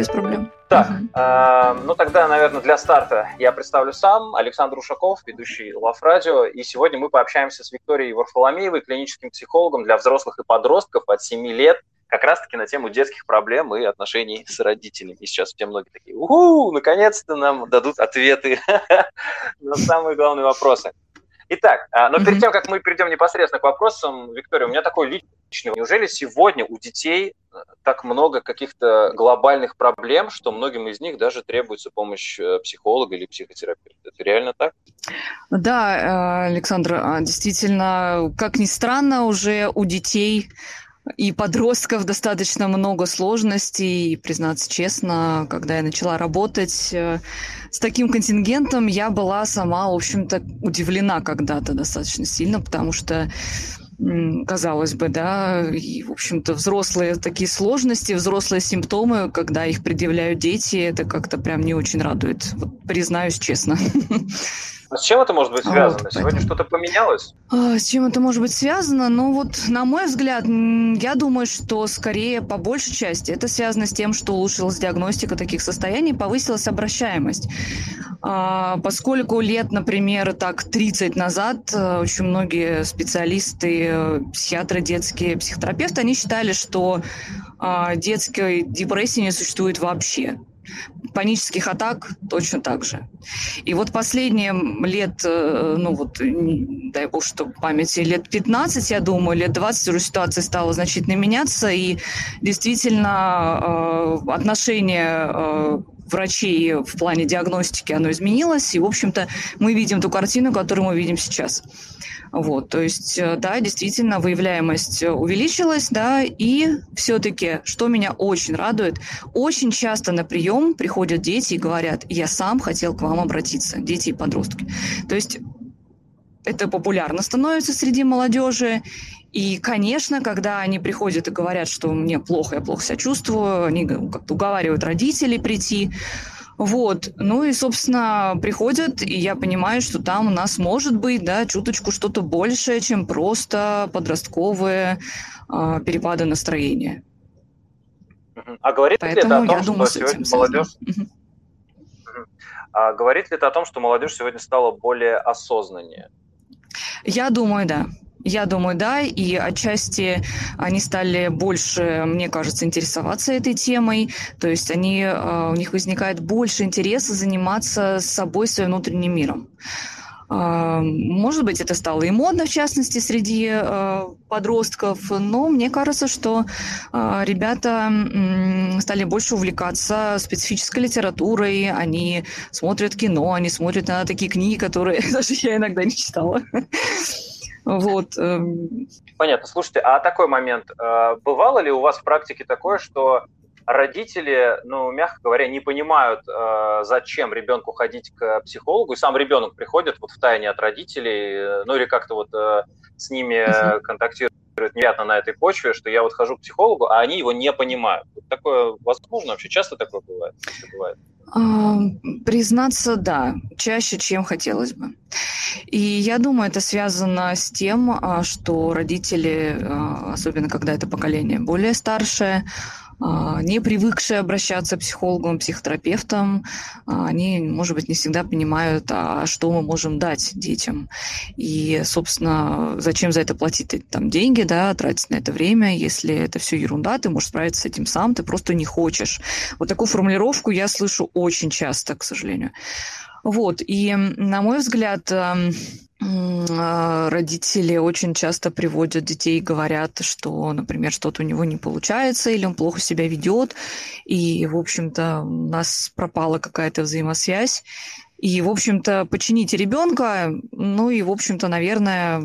без проблем. Так, э, ну тогда, наверное, для старта я представлю сам, Александр Ушаков, ведущий Лав Радио, и сегодня мы пообщаемся с Викторией Варфоломеевой, клиническим психологом для взрослых и подростков от 7 лет, как раз-таки на тему детских проблем и отношений с родителями. И сейчас все многие такие, уху, наконец-то нам дадут ответы на самые главные вопросы. Итак, а, но перед тем, как мы перейдем непосредственно к вопросам, Виктория, у меня такой личный. Неужели сегодня у детей э, так много каких-то глобальных проблем, что многим из них даже требуется помощь э, психолога или психотерапевта? Это реально так? Да, э, Александр, а, действительно, как ни странно, уже у детей и подростков достаточно много сложностей. И, признаться честно, когда я начала работать э, с таким контингентом, я была сама, в общем-то, удивлена когда-то достаточно сильно, потому что казалось бы, да, и, в общем-то, взрослые такие сложности, взрослые симптомы, когда их предъявляют дети, это как-то прям не очень радует, вот, признаюсь честно. А с чем это может быть связано? Вот, Сегодня что-то поменялось? А, с чем это может быть связано? Ну вот, на мой взгляд, я думаю, что скорее по большей части это связано с тем, что улучшилась диагностика таких состояний, повысилась обращаемость. А, поскольку лет, например, так 30 назад э, очень многие специалисты, э, психиатры детские, психотерапевты, они считали, что а, детской депрессии не существует вообще панических атак точно так же. И вот последние лет, э, ну вот, дай бог, что памяти, лет 15, я думаю, лет 20 уже ситуация стала значительно меняться, и действительно э, отношение э, врачей в плане диагностики, оно изменилось, и, в общем-то, мы видим ту картину, которую мы видим сейчас. Вот, то есть, э, да, действительно, выявляемость увеличилась, да, и все-таки, что меня очень радует, очень часто на прием приходят дети и говорят, я сам хотел к вам обратиться, дети и подростки. То есть это популярно становится среди молодежи, и, конечно, когда они приходят и говорят, что мне плохо, я плохо себя чувствую, они как-то уговаривают родителей прийти. Вот, ну и, собственно, приходят, и я понимаю, что там у нас может быть, да, чуточку что-то большее, чем просто подростковые э, перепады настроения. А говорит Поэтому ли это о том, что сегодня молодежь... А говорит ли это о том, что молодежь сегодня стала более осознаннее? Я думаю, да. Я думаю, да, и отчасти они стали больше, мне кажется, интересоваться этой темой, то есть они, а, у них возникает больше интереса заниматься собой, своим внутренним миром. А, может быть, это стало и модно, в частности, среди а, подростков, но мне кажется, что ребята стали больше увлекаться специфической литературой, они смотрят кино, они смотрят на такие книги, которые даже я иногда не читала. Вот. Эм. Понятно. Слушайте, а такой момент. Э, бывало ли у вас в практике такое, что родители, ну, мягко говоря, не понимают, э, зачем ребенку ходить к психологу, и сам ребенок приходит вот в тайне от родителей, э, ну или как-то вот с ними контактирует неприятно на этой почве, что я вот хожу к психологу, а они его не понимают. Такое возможно вообще? Часто такое бывает? бывает? Признаться, да, чаще, чем хотелось бы. И я думаю, это связано с тем, а, что родители, а, особенно когда это поколение более старшее, не привыкшие обращаться к психологам, психотерапевтам, а, они, может быть, не всегда понимают, а что мы можем дать детям. И, собственно, зачем за это платить там деньги, да, тратить на это время, если это все ерунда, ты можешь справиться с этим сам, ты просто не хочешь. Вот такую формулировку я слышу очень часто, к сожалению. Вот, и, на мой взгляд, а, родители очень часто приводят детей и говорят, что, например, что-то у него не получается или он плохо себя ведет, и, в общем-то, у нас пропала какая-то взаимосвязь, и, в общем-то, почините ребенка, ну и, в общем-то, наверное,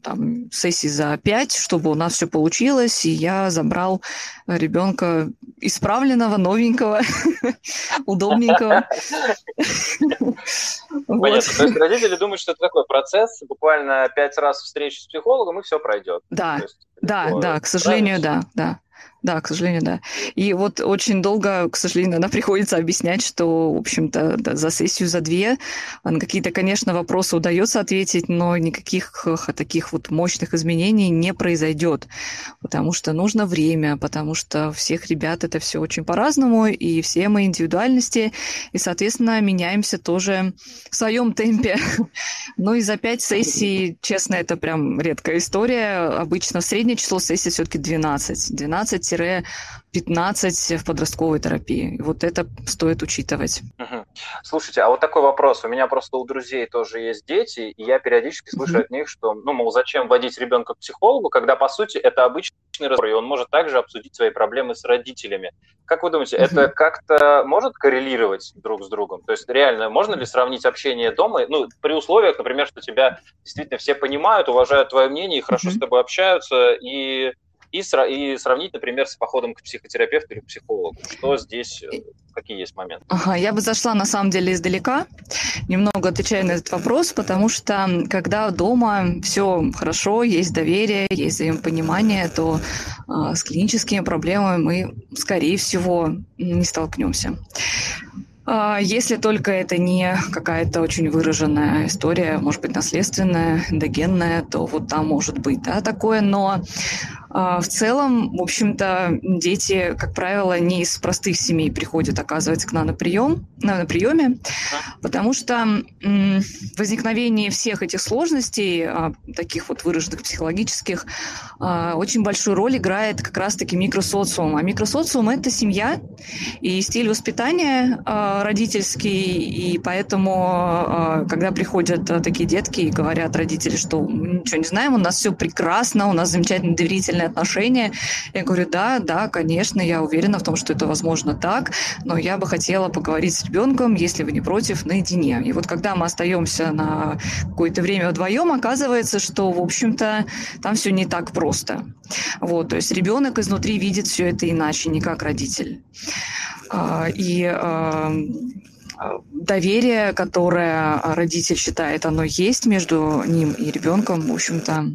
там, сессии за пять, чтобы у нас все получилось, и я забрал ребенка исправленного, новенького, удобненького. Понятно. То есть родители думают, что это такой процесс, буквально пять раз встреч с психологом, и все пройдет. Да, да, да, к сожалению, да, да. Да, к сожалению, да. И вот очень долго, к сожалению, она приходится объяснять, что, в общем-то, да, за сессию, за две на какие-то, конечно, вопросы удается ответить, но никаких таких вот мощных изменений не произойдет, потому что нужно время, потому что всех ребят это все очень по-разному, и все мы индивидуальности, и, соответственно, меняемся тоже в своем темпе. Ну и за пять сессий, честно, это прям редкая история. Обычно среднее число сессий все-таки 12. 12 15 в подростковой терапии. И вот это стоит учитывать. Угу. Слушайте, а вот такой вопрос. У меня просто у друзей тоже есть дети, и я периодически слышу угу. от них, что, ну, мол, зачем водить ребенка к психологу, когда, по сути, это обычный разговор, и он может также обсудить свои проблемы с родителями. Как вы думаете, угу. это как-то может коррелировать друг с другом? То есть реально можно ли сравнить общение дома, ну, при условиях, например, что тебя действительно все понимают, уважают твое мнение и хорошо угу. с тобой общаются, и и, и сравнить, например, с походом к психотерапевту или к психологу. Что здесь, э, какие есть моменты? Ага, я бы зашла на самом деле издалека, немного отвечая на этот вопрос, потому что когда дома все хорошо, есть доверие, есть взаимопонимание, то э, с клиническими проблемами мы, скорее всего, не столкнемся. А, если только это не какая-то очень выраженная история, может быть, наследственная, эндогенная, то вот там может быть да, такое. Но в целом, в общем-то, дети, как правило, не из простых семей приходят, оказывается, к нам на прием, на, приеме, потому что возникновение всех этих сложностей, а, таких вот выраженных психологических, очень большую роль играет как раз-таки микросоциум. А микросоциум – это семья и стиль воспитания родительский, и поэтому, а, когда приходят а, такие детки и говорят родители, что ничего не знаем, у нас все прекрасно, у нас замечательные доверительные отношения, я говорю, да, да, конечно, я уверена в том, что это возможно так, но я бы хотела поговорить с ребенком, если вы не против, наедине. И вот когда мы остаемся на какое-то время вдвоем, оказывается, что, в общем-то, там все не так просто. Вот, то есть ребенок изнутри видит все это иначе, не как родитель. А, и а, доверие, которое родитель считает, оно есть между ним и ребенком, в общем-то,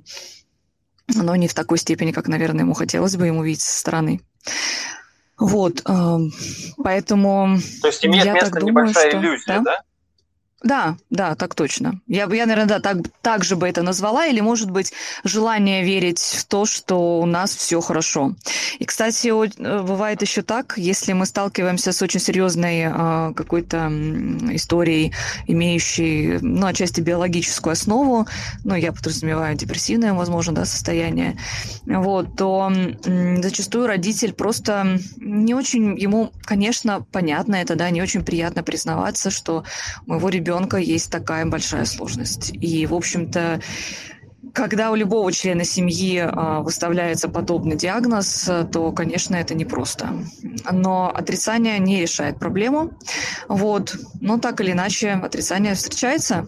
оно не в такой степени, как, наверное, ему хотелось бы ему видеть со стороны. Вот, а, поэтому... То есть имеет я место так небольшая думаю, иллюзия, что... да? да? Да, да, так точно. Я, я наверное, да, так, так же бы это назвала, или, может быть, желание верить в то, что у нас все хорошо. И, кстати, э, бывает еще так, если мы сталкиваемся с очень серьезной э, какой-то историей, имеющей, ну, отчасти биологическую основу, ну, я подразумеваю депрессивное, возможно, да, состояние, вот, то зачастую родитель просто не очень, ему, конечно, понятно это, да, не очень приятно признаваться, что моего ребенка ребенка есть такая большая сложность. И, в общем-то, когда у любого члена семьи э, выставляется подобный диагноз, то, конечно, это непросто. Но отрицание не решает проблему. Вот. Но так или иначе, отрицание встречается.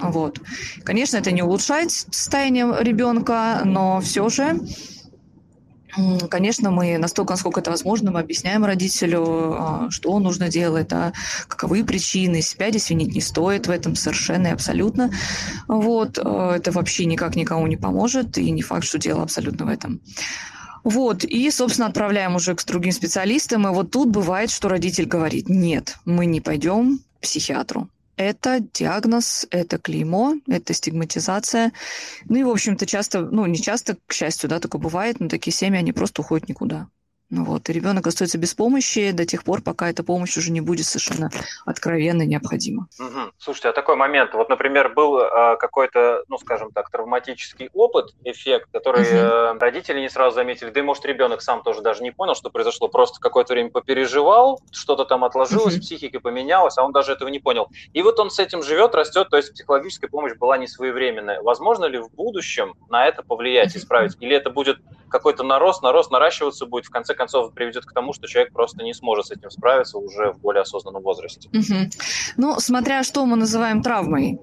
Вот. Конечно, это не улучшает состояние ребенка, но все же Конечно, мы настолько, насколько это возможно, мы объясняем родителю, а, что нужно делать, да, каковы причины. Себя здесь винить не стоит в этом совершенно и абсолютно. Вот. А, это вообще никак никому не поможет, и не факт, что дело абсолютно в этом. Вот, и, собственно, отправляем уже к другим специалистам, и вот тут бывает, что родитель говорит, нет, мы не пойдем к психиатру это диагноз, это клеймо, это стигматизация. Ну и, в общем-то, часто, ну, не часто, к счастью, да, такое бывает, но такие семьи, они просто уходят никуда. Ну вот, и ребенок остается без помощи до тех пор, пока эта помощь уже не будет совершенно откровенно необходима. Угу. Слушайте, а такой момент, вот, например, был э, какой-то, ну, скажем так, травматический опыт, эффект, который угу. э, родители не сразу заметили, да и, может, ребенок сам тоже даже не понял, что произошло, просто какое-то время попереживал, что-то там отложилось, угу. психика поменялась, а он даже этого не понял. И вот он с этим живет, растет, то есть психологическая помощь была не своевременная. Возможно ли в будущем на это повлиять, исправить? Или это будет какой-то нарост, нарост, наращиваться будет, в конце концов приведет к тому, что человек просто не сможет с этим справиться уже в более осознанном возрасте. Угу. Ну, смотря что мы называем травмой,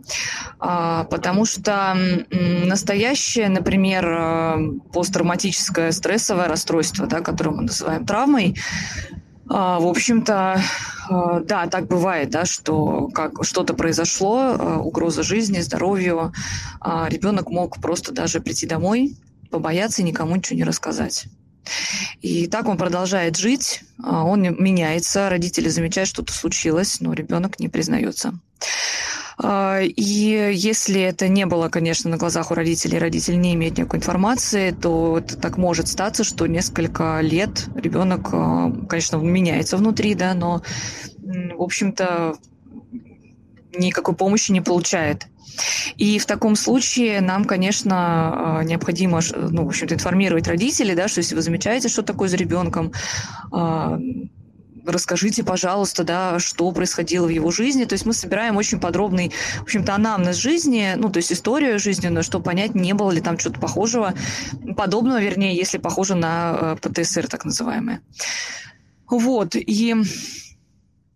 а, потому что настоящее, например, а, посттравматическое стрессовое расстройство, да, которое мы называем травмой, а, в общем-то, а, да, так бывает, да, что как что-то произошло, а, угроза жизни, здоровью, ребенок мог просто даже прийти домой, побояться и никому ничего не рассказать. И так он продолжает жить, а он меняется, родители замечают, что-то случилось, но ребенок не признается. А, и если это не было, конечно, на глазах у родителей, родитель не имеет никакой информации, то это так может статься, что несколько лет ребенок, а, конечно, меняется внутри, да, но, в общем-то, никакой помощи не получает. И в таком случае нам, конечно, а, необходимо, ну, в общем-то, информировать родителей, да, что если вы замечаете, что такое с ребенком, а, расскажите, пожалуйста, да, что происходило в его жизни. То есть мы собираем очень подробный, в общем-то, анамнез жизни, ну, то есть историю жизненную, чтобы понять, не было ли там что-то похожего, подобного, вернее, если похоже на а, ПТСР, так называемое. Вот, и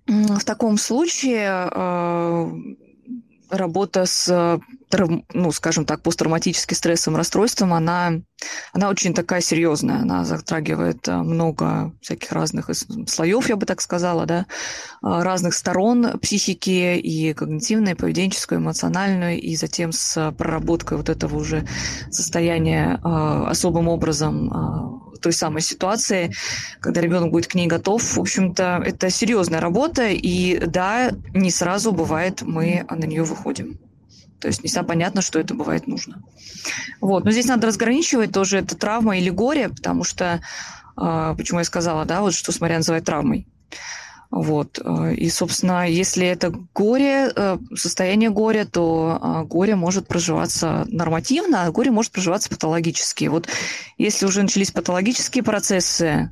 в таком случае работа с, ну, скажем так, посттравматическим стрессовым расстройством, она, она очень такая серьезная. Она затрагивает э, много всяких разных слоев, я бы так сказала, да, а, разных сторон психики и когнитивной, поведенческую, эмоциональную, и затем с проработкой вот этого уже состояния особым образом той самой ситуации, когда ребенок будет к ней готов. В общем-то, это серьезная работа, и да, не сразу бывает мы на нее выходим. То есть не всегда понятно, что это бывает нужно. Вот. Но здесь надо разграничивать тоже это травма или горе, потому что, э, почему я сказала, да, вот что смотря называть травмой. Вот. Э, и, собственно, если это горе, э, состояние горя, то э, горе может проживаться нормативно, а горе может проживаться патологически. Вот если уже начались патологические процессы,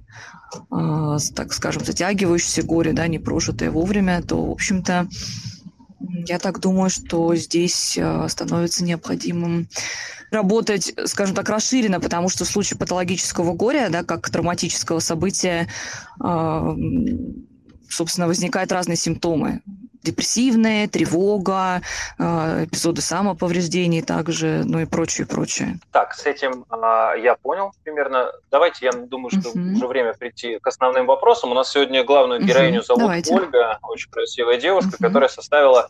так скажем, затягивающиеся горе, да, не прожитое вовремя, то, в общем-то, я так думаю, что здесь становится необходимым работать, скажем так, расширенно, потому что в случае патологического горя, да, как травматического события, собственно, возникают разные симптомы. Депрессивные, тревога, э, эпизоды самоповреждений также, ну и прочее, прочее. Так, с этим э, я понял примерно. Давайте, я думаю, что uh-huh. уже время прийти к основным вопросам. У нас сегодня главную героиню uh-huh. зовут Давайте. Ольга, очень красивая девушка, uh-huh. которая составила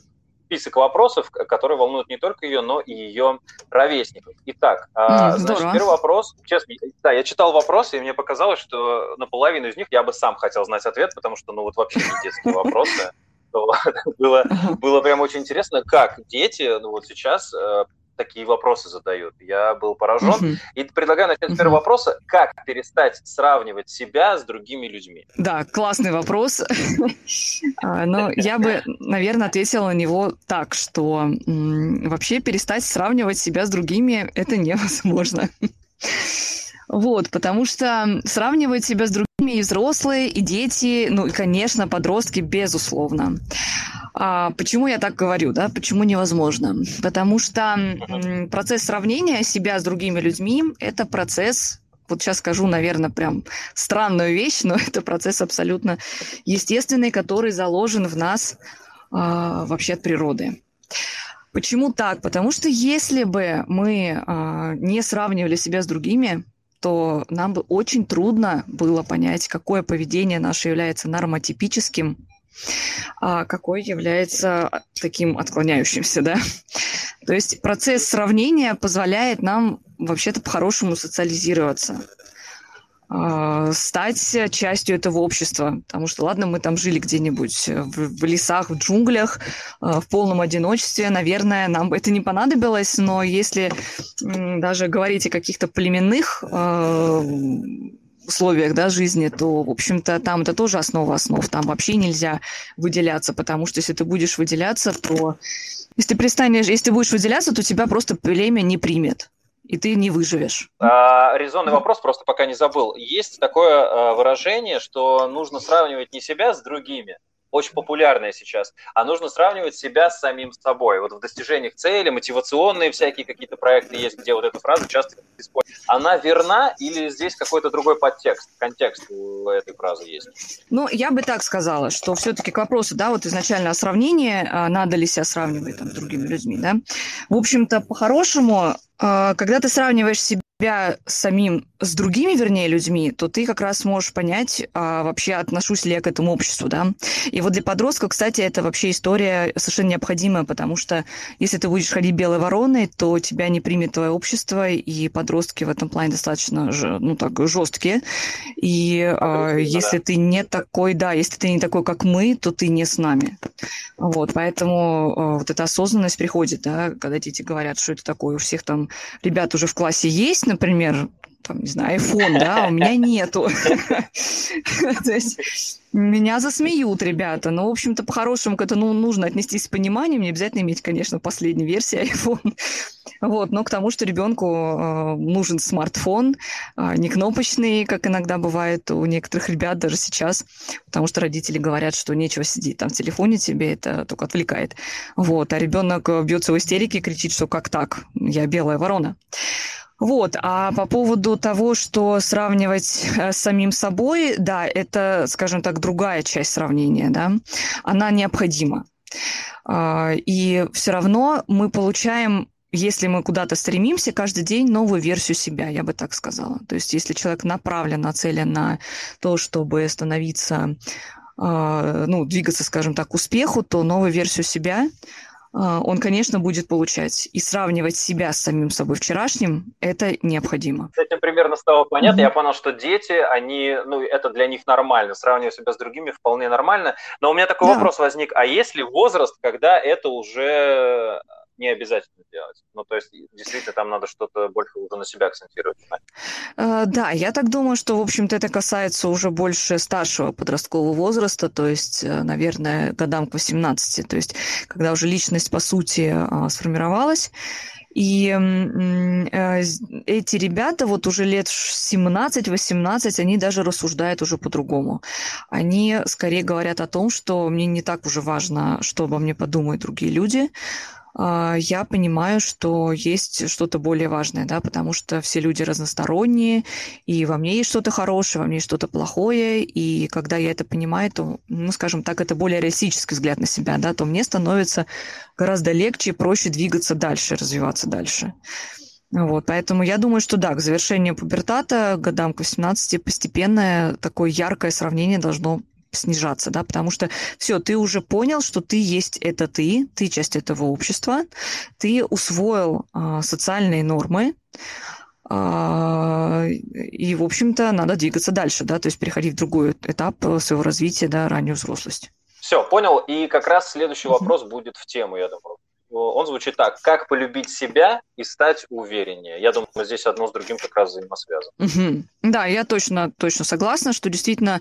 список вопросов, которые волнуют не только ее, но и ее ровесников. Итак, mm, значит, первый вопрос. Честно, да, я читал вопросы, и мне показалось, что на половину из них я бы сам хотел знать ответ, потому что, ну, вот вообще не детские вопросы. Было, было прям очень интересно, как дети, ну, вот сейчас э, такие вопросы задают. Я был поражен. Угу. И предлагаю начать с первого вопроса. Как перестать сравнивать себя с другими людьми? Да, классный вопрос. А, но я бы, наверное, ответила на него так, что вообще перестать сравнивать себя с другими – это невозможно. Вот, потому что сравнивать себя с другими и взрослые, и дети, ну и, конечно, подростки, безусловно. А почему я так говорю, да? Почему невозможно? Потому что м, процесс сравнения себя с другими людьми – это процесс вот сейчас скажу, наверное, прям странную вещь, но это процесс абсолютно естественный, который заложен в нас э, вообще от природы. Почему так? Потому что если бы мы э, не сравнивали себя с другими, то нам бы очень трудно было понять, какое поведение наше является нормотипическим, а какой является таким отклоняющимся, да. То есть процесс сравнения позволяет нам вообще-то по-хорошему социализироваться а, стать частью этого общества. Потому что, ладно, мы там жили где-нибудь в, в лесах, в джунглях, а, в полном одиночестве. Наверное, нам это не понадобилось, но если даже говорить о каких-то племенных а, условиях да, жизни, то, в общем-то, там это тоже основа основ. Там вообще нельзя выделяться, потому что если ты будешь выделяться, то если ты перестанешь, если ты будешь выделяться, то тебя просто племя не примет и ты не выживешь. А, резонный вопрос, просто пока не забыл. Есть такое а, выражение, что нужно сравнивать не себя с другими, очень популярная сейчас, а нужно сравнивать себя с самим собой. Вот в достижениях цели, мотивационные всякие какие-то проекты есть, где вот эта фраза часто используется. Она верна или здесь какой-то другой подтекст, контекст у этой фразы есть? Ну, я бы так сказала, что все-таки к вопросу, да, вот изначально о сравнении, а надо ли себя сравнивать там, с другими людьми, да. В общем-то, по-хорошему, а, когда ты сравниваешь себя себя самим с другими, вернее, людьми, то ты как раз можешь понять, а, вообще отношусь ли я к этому обществу, да. И вот для подростка, кстати, это вообще история совершенно необходимая, потому что если ты будешь ходить белой вороной, то тебя не примет твое общество, и подростки в этом плане достаточно, ну так, жесткие. И а, если да. ты не такой, да, если ты не такой, как мы, то ты не с нами. Вот, поэтому а, вот эта осознанность приходит, да, когда дети говорят, что это такое, у всех там ребят уже в классе есть, например, там, не знаю, iPhone, да, а у меня нету. То есть меня засмеют ребята. Но, в общем-то, по-хорошему к этому нужно отнестись с пониманием. Не обязательно иметь, конечно, последней версии iPhone. Вот, но к тому, что ребенку э, нужен смартфон, э, не кнопочный, как иногда бывает у некоторых ребят даже сейчас, потому что родители говорят, что нечего сидеть там в телефоне тебе, это только отвлекает. Вот, а ребенок бьется в истерике, кричит, что как так, я белая ворона. Вот, а по поводу того, что сравнивать э, с самим собой, да, это, скажем так, другая часть сравнения, да, она необходима. А, и все равно мы получаем если мы куда-то стремимся, каждый день новую версию себя, я бы так сказала. То есть если человек направлен, нацелен на то, чтобы становиться, а, ну, двигаться, скажем так, к успеху, то новую версию себя он, конечно, будет получать. И сравнивать себя с самим собой вчерашним – это необходимо. С этим примерно стало понятно. Mm-hmm. Я понял, что дети, они, ну, это для них нормально. Сравнивать себя с другими вполне нормально. Но у меня такой да. вопрос возник. А есть ли возраст, когда это уже не обязательно делать. Ну, то есть, действительно, там надо что-то больше уже на себя акцентировать. Uh, да, я так думаю, что, в общем-то, это касается уже больше старшего подросткового возраста, то есть, э, наверное, годам к 18, то есть, когда уже личность, по сути, а, сформировалась, и э, эти ребята вот уже лет 17-18, они даже рассуждают уже по-другому. Они скорее говорят о том, что мне не так уже важно, что обо мне подумают другие люди, я понимаю, что есть что-то более важное, да, потому что все люди разносторонние, и во мне есть что-то хорошее, во мне есть что-то плохое, и когда я это понимаю, то, ну, скажем так, это более реалистический взгляд на себя, да, то мне становится гораздо легче и проще двигаться дальше, развиваться дальше. Вот, поэтому я думаю, что да, к завершению пубертата, годам к 18, постепенное такое яркое сравнение должно снижаться, да, потому что все, ты уже понял, что ты есть это ты, ты часть этого общества, ты усвоил а, социальные нормы, а, и, в общем-то, надо двигаться дальше, да, то есть переходить в другой этап своего развития, да, раннюю взрослость. Все, понял. И как раз следующий вопрос будет в тему, я думаю. Он звучит так. Как полюбить себя и стать увереннее? Я думаю, здесь одно с другим как раз взаимосвязано. Угу. Да, я точно, точно согласна, что действительно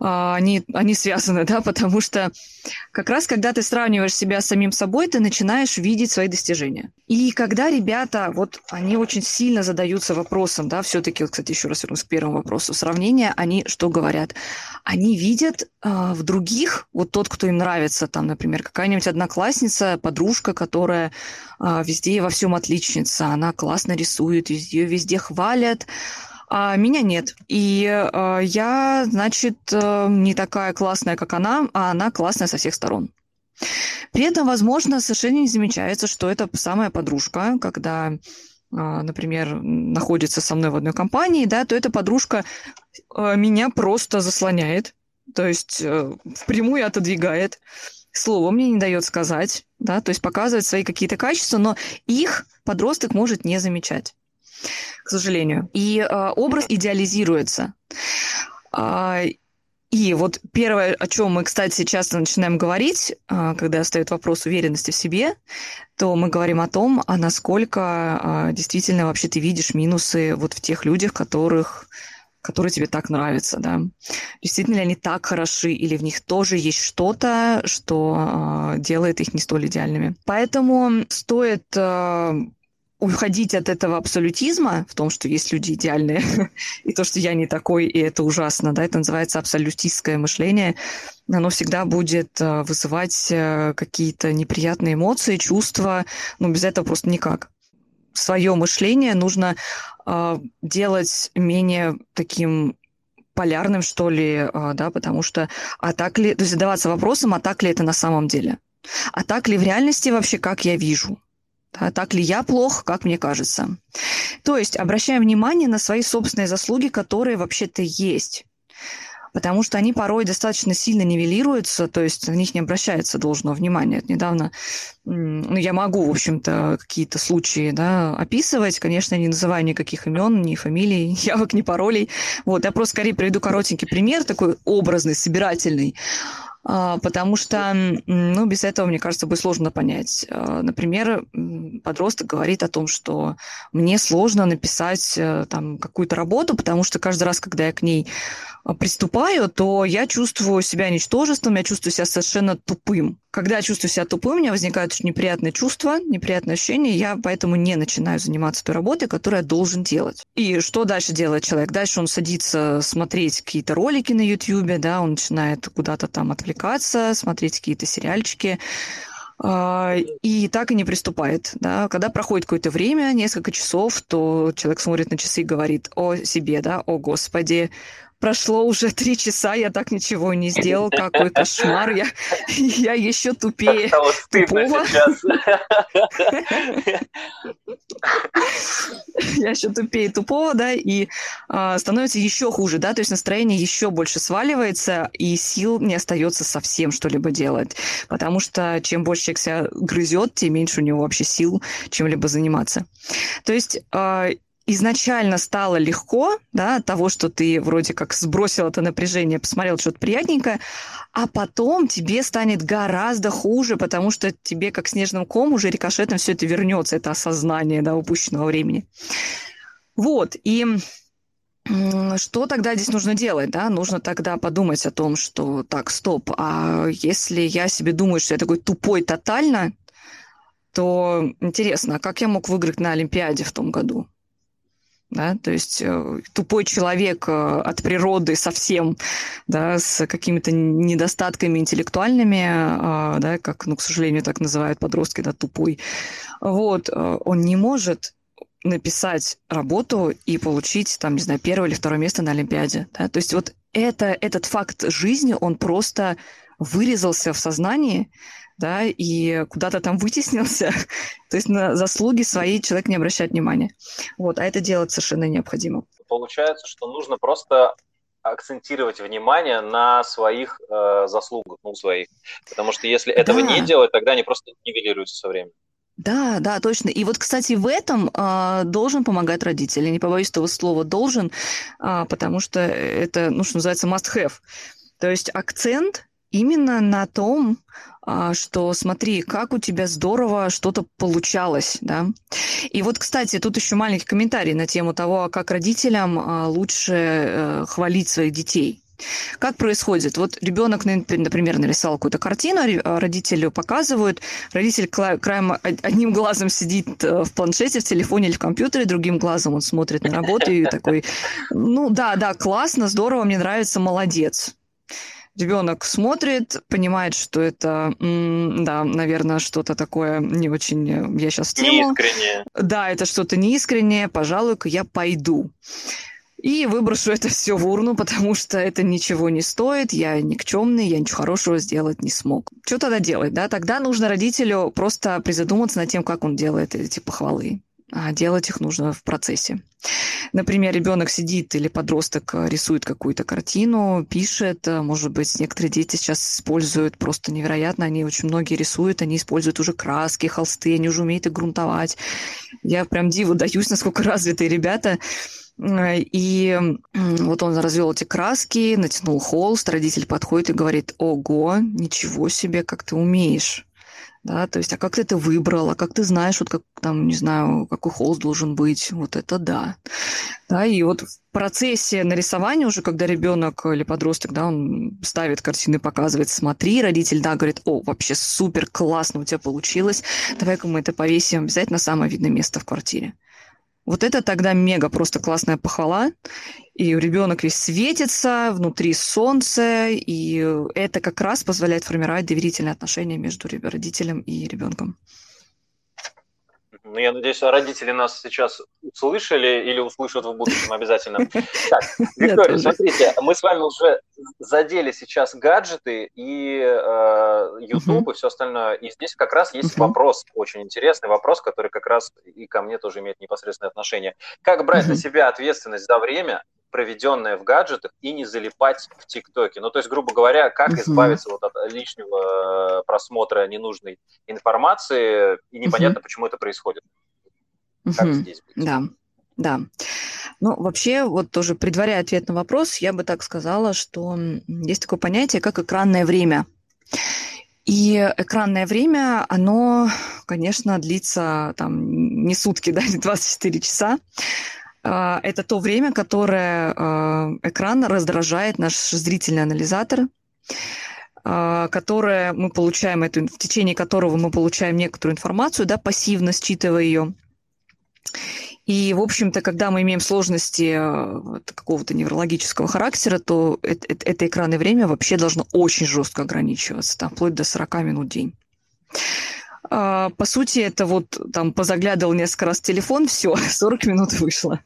они, они связаны, да, потому что как раз когда ты сравниваешь себя с самим собой, ты начинаешь видеть свои достижения. И когда ребята, вот они очень сильно задаются вопросом, да, все-таки, кстати, еще раз вернусь к первому вопросу, сравнения, они что говорят? Они видят э, в других, вот тот, кто им нравится, там, например, какая-нибудь одноклассница, подружка, которая э, везде во всем отличница, она классно рисует, ее везде хвалят, а меня нет. И э, я, значит, э, не такая классная, как она, а она классная со всех сторон. При этом, возможно, совершенно не замечается, что это самая подружка, когда, э, например, находится со мной в одной компании, да, то эта подружка э, меня просто заслоняет, то есть э, впрямую отодвигает, слово мне не дает сказать, да, то есть показывает свои какие-то качества, но их подросток может не замечать к сожалению. И э, образ идеализируется. Э, и вот первое, о чем мы, кстати, часто начинаем говорить, э, когда стоит вопрос уверенности в себе, то мы говорим о том, а насколько э, действительно вообще ты видишь минусы вот в тех людях, которых которые тебе так нравятся, да. Действительно ли они так хороши, или в них тоже есть что-то, что э, делает их не столь идеальными. Поэтому стоит э, уходить от этого абсолютизма, в том, что есть люди идеальные, и то, что я не такой, и это ужасно, да, это называется абсолютистское мышление, оно всегда будет э, вызывать э, какие-то неприятные эмоции, чувства, но без этого просто никак. Свое мышление нужно э, делать менее таким полярным, что ли, да, потому что а так ли, то есть задаваться вопросом, а так ли это на самом деле? А так ли в реальности вообще, как я вижу? Да, так ли я плох, как мне кажется. То есть обращаем внимание на свои собственные заслуги, которые вообще-то есть потому что они порой достаточно сильно нивелируются, то есть на них не обращается должного внимания. Это недавно, ну, я могу, в общем-то, какие-то случаи да, описывать, конечно, не называю никаких имен, ни фамилий, явок, ни паролей. Вот, я просто скорее приведу коротенький пример, такой образный, собирательный. А, потому что, ну, без этого, мне кажется, будет сложно понять. А, например, подросток говорит о том, что мне сложно написать э, там какую-то работу, потому что каждый раз, когда я к ней а, приступаю, то я чувствую себя ничтожеством, я чувствую себя совершенно тупым. Когда я чувствую себя тупым, у меня возникают очень неприятные чувства, неприятные ощущения, я поэтому не начинаю заниматься той работой, которую я должен делать. И что дальше делает человек? Дальше он садится смотреть какие-то ролики на YouTube, да, он начинает куда-то там отвлекаться, смотреть какие-то сериальчики, а, и так и не приступает. Да? Когда проходит какое-то время, несколько часов, то человек смотрит на часы и говорит о себе, да, о Господи, прошло уже три часа, я так ничего не сделал, какой кошмар, я, я еще тупее тупого. Я еще тупее тупого, да, и а, становится еще хуже, да, то есть настроение еще больше сваливается, и сил не остается совсем что-либо делать, потому что чем больше человек себя грызет, тем меньше у него вообще сил чем-либо заниматься. То есть а, изначально стало легко, да, от того, что ты вроде как сбросил это напряжение, посмотрел что-то приятненькое, а потом тебе станет гораздо хуже, потому что тебе как снежным ком уже рикошетом все это вернется, это осознание, да, упущенного времени. Вот, и что тогда здесь нужно делать, да? Нужно тогда подумать о том, что так, стоп, а если я себе думаю, что я такой тупой тотально, то интересно, а как я мог выиграть на Олимпиаде в том году? Да, то есть э, тупой человек э, от природы совсем, да, с какими-то недостатками интеллектуальными, э, да, как, ну, к сожалению, так называют подростки, да, тупой, вот, он не может написать работу и получить, там, не знаю, первое или второе место на Олимпиаде, да, то есть вот это, этот факт жизни, он просто вырезался в сознании, да, и куда-то там вытеснился. То есть на заслуги свои человек не обращает внимания. Вот, а это делать совершенно необходимо. Получается, что нужно просто акцентировать внимание на своих э, заслугах, ну, своих. Потому что если этого да. не делать, тогда они просто нивелируются со временем. Да, да, точно. И вот, кстати, в этом э, должен помогать родитель. Я не побоюсь этого слова должен, э, потому что это, ну, что называется, must have. То есть акцент именно на том, что смотри, как у тебя здорово что-то получалось, да. И вот, кстати, тут еще маленький комментарий на тему того, как родителям а, лучше э, хвалить своих детей. Как происходит? Вот ребенок, например, нарисовал какую-то картину, а родители показывают, родитель краем одним глазом сидит э, в планшете, в телефоне или в компьютере, другим глазом он смотрит на работу и такой, ну да, да, классно, здорово, мне нравится, молодец ребенок смотрит, понимает, что это, да, наверное, что-то такое не очень, э, я сейчас тему. Неискреннее. Да, это что-то неискреннее, пожалуй-ка я пойду. И выброшу это все в урну, потому что это ничего не стоит, я никчемный, я ничего хорошего сделать не смог. Что тогда делать, да? Тогда нужно родителю просто призадуматься над тем, как он делает эти похвалы а делать их нужно в процессе. Например, ребенок сидит или подросток э, рисует какую-то картину, пишет, э, может быть, некоторые дети сейчас используют просто невероятно, они очень многие рисуют, они используют уже краски, холсты, они уже умеют их грунтовать. Я прям диву даюсь, насколько развитые ребята. Э, и вот он развел эти краски, натянул холст, родитель подходит и говорит, ого, ничего себе, как ты умеешь да, то есть, а как ты это выбрал, а как ты знаешь, вот как там, не знаю, какой холст должен быть, вот это да. Да, и вот в процессе нарисования уже, когда ребенок или подросток, да, он ставит картины, показывает, смотри, родитель, да, говорит, о, вообще супер, классно у тебя получилось, давай-ка мы это повесим обязательно самое видное место в квартире. Вот это тогда мега просто классная похвала. И ребенок весь светится, внутри солнце, и это как раз позволяет формировать доверительные отношения между родителем и ребенком. Ну, я надеюсь, родители нас сейчас услышали или услышат в будущем обязательно. Так, Виктория, смотрите, мы с вами уже задели сейчас гаджеты и э, YouTube и все остальное. И здесь как раз есть вопрос, очень интересный вопрос, который как раз и ко мне тоже имеет непосредственное отношение. Как брать на себя ответственность за время, проведенное в гаджетах, и не залипать в ТикТоке. Ну, то есть, грубо говоря, как избавиться вот от лишнего э, просмотра ненужной информации, и непонятно, почему это происходит. Как здесь быть? Да. Да. Ну, вообще, вот тоже предваряя ответ на вопрос, я бы так сказала, что есть такое понятие, как экранное время. И экранное время, оно, конечно, длится там не сутки, да, не 24 часа. А, это то время, которое а, экран раздражает наш зрительный анализатор, а, которое мы получаем, эту, в течение которого мы получаем некоторую информацию, да, пассивно считывая ее. И, в общем-то, когда мы имеем сложности какого-то неврологического характера, то это, это, экранное время вообще должно очень жестко ограничиваться, там, вплоть до 40 минут в день. По сути, это вот там позаглядывал несколько раз телефон, все, 40 минут вышло.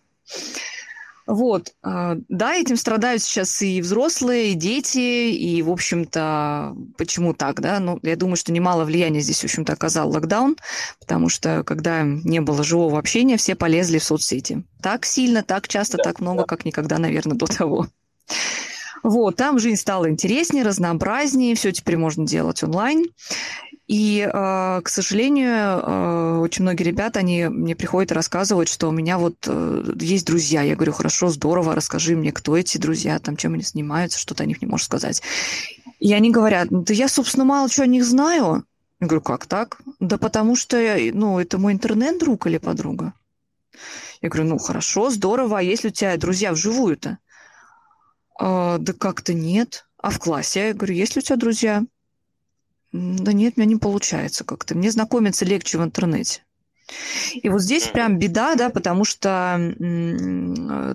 Вот, а, да, этим страдают сейчас и взрослые, и дети, и, в общем-то, почему так, да? Ну, я думаю, что немало влияния здесь, в общем-то, оказал локдаун, потому что, когда не было живого общения, все полезли в соцсети. Так сильно, так часто, да, так много, да. как никогда, наверное, до того. Вот, там жизнь стала интереснее, разнообразнее, все теперь можно делать онлайн. И, э, к сожалению, э, очень многие ребята, они мне приходят и рассказывают, что у меня вот э, есть друзья. Я говорю, хорошо, здорово, расскажи мне, кто эти друзья, там, чем они занимаются, что ты о них не можешь сказать. И они говорят, да я, собственно, мало чего о них знаю. Я говорю, как так? Да потому что, ну, это мой интернет-друг или подруга. Я говорю, ну, хорошо, здорово, а если у тебя друзья вживую-то? А, да как-то нет. А в классе? Я говорю, есть ли у тебя друзья? Да нет, у меня не получается как-то. Мне знакомиться легче в интернете. И вот здесь прям беда, да, потому что,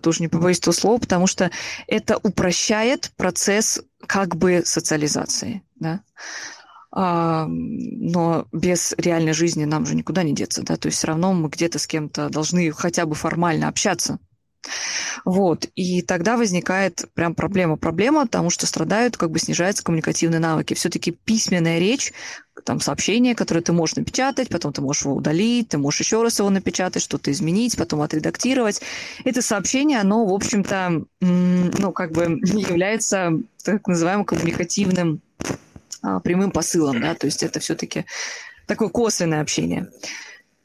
тоже не побоюсь этого слова, потому что это упрощает процесс как бы социализации, да. А, но без реальной жизни нам же никуда не деться, да, то есть все равно мы где-то с кем-то должны хотя бы формально общаться, вот. И тогда возникает прям проблема. Проблема, потому что страдают, как бы снижаются коммуникативные навыки. Все-таки письменная речь, там сообщение, которое ты можешь напечатать, потом ты можешь его удалить, ты можешь еще раз его напечатать, что-то изменить, потом отредактировать. Это сообщение, оно, в общем-то, ну, как бы является так называемым коммуникативным а, прямым посылом, да, то есть это все-таки такое косвенное общение.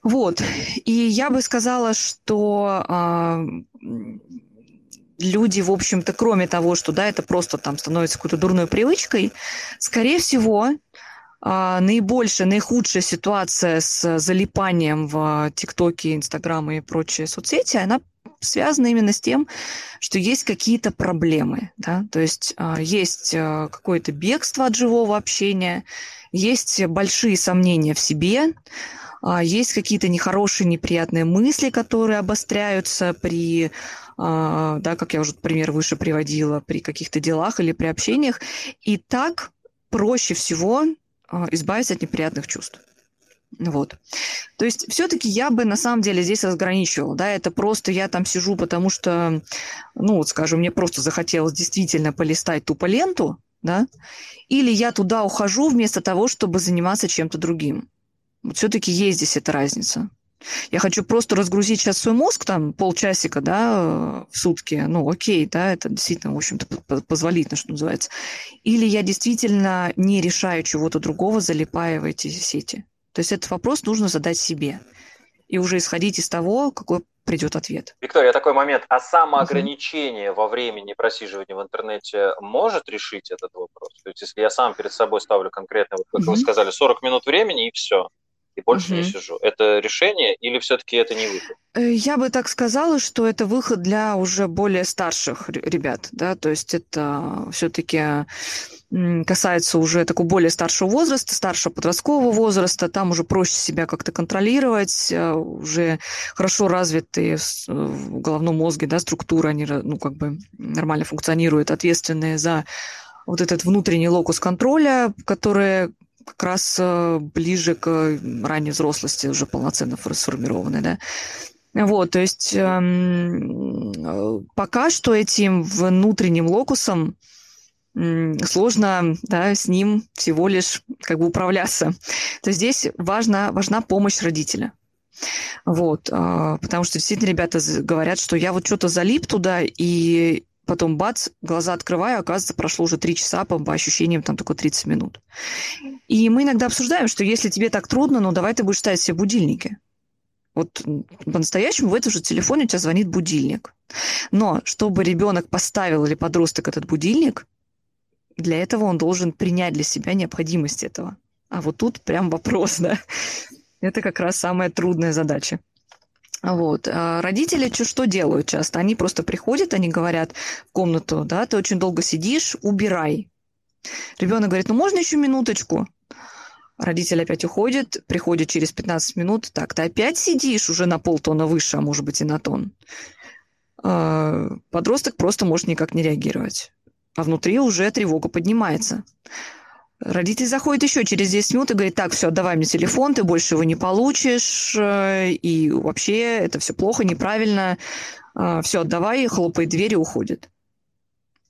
Вот. И я бы сказала, что э, люди, в общем-то, кроме того, что да, это просто там становится какой-то дурной привычкой, скорее всего, э, наибольшая, наихудшая ситуация с залипанием в ТикТоке, Инстаграм и прочие соцсети, она связана именно с тем, что есть какие-то проблемы, да, то есть э, есть какое-то бегство от живого общения, есть большие сомнения в себе, а, есть какие-то нехорошие, неприятные мысли, которые обостряются при, а, да, как я уже пример выше приводила, при каких-то делах или при общениях. И так проще всего а, избавиться от неприятных чувств. Вот. То есть все-таки я бы на самом деле здесь разграничивала, да, это просто я там сижу, потому что, ну вот скажем, мне просто захотелось действительно полистать тупо ленту, да, или я туда ухожу вместо того, чтобы заниматься чем-то другим. Все-таки есть здесь эта разница. Я хочу просто разгрузить сейчас свой мозг, там, полчасика, да, в сутки, ну, окей, да, это действительно, в общем-то, позволительно, что называется. Или я действительно не решаю чего-то другого, залипая в эти сети. То есть этот вопрос нужно задать себе. И уже исходить из того, какой придет ответ. Виктория, такой момент. А самоограничение uh-huh. во времени просиживания в интернете может решить этот вопрос? То есть если я сам перед собой ставлю конкретно, вот как uh-huh. вы сказали, 40 минут времени и все, и больше угу. не сижу. Это решение или все-таки это не выход? Э, я бы так сказала, что это выход для уже более старших ребят, да, то есть это все-таки касается уже такого более старшего возраста, старшего подросткового возраста, там уже проще себя как-то контролировать, э, уже хорошо развитые в головном мозге, да, структуры, они, ну, как бы нормально функционируют, ответственные за вот этот внутренний локус контроля, который как раз э, ближе к ранней взрослости уже полноценно сформированной, да. Вот, то есть эм, пока что этим внутренним локусом сложно да, с ним всего лишь как бы управляться. То есть здесь важна, важна помощь родителя. Вот, потому что действительно ребята говорят, что я вот что-то залип туда, и потом бац, глаза открываю, оказывается, прошло уже три часа, по, по ощущениям там только 30 минут. И мы иногда обсуждаем, что если тебе так трудно, ну давай ты будешь ставить себе будильники. Вот по-настоящему в этом же телефоне у тебя звонит будильник. Но чтобы ребенок поставил или подросток этот будильник, для этого он должен принять для себя необходимость этого. А вот тут прям вопрос, да. Это как раз самая трудная задача. Вот. А родители что, делают часто? Они просто приходят, они говорят в комнату, да, ты очень долго сидишь, убирай. Ребенок говорит, ну можно еще минуточку? Родитель опять уходит, приходит через 15 минут, так, ты опять сидишь уже на полтона выше, а может быть и на тон. А, подросток просто может никак не реагировать, а внутри уже тревога поднимается. Родитель заходит еще через 10 минут и говорит, так, все, давай мне телефон, ты больше его не получишь, э, и вообще это все плохо, неправильно, а, все, отдавай, хлопает дверь и уходит.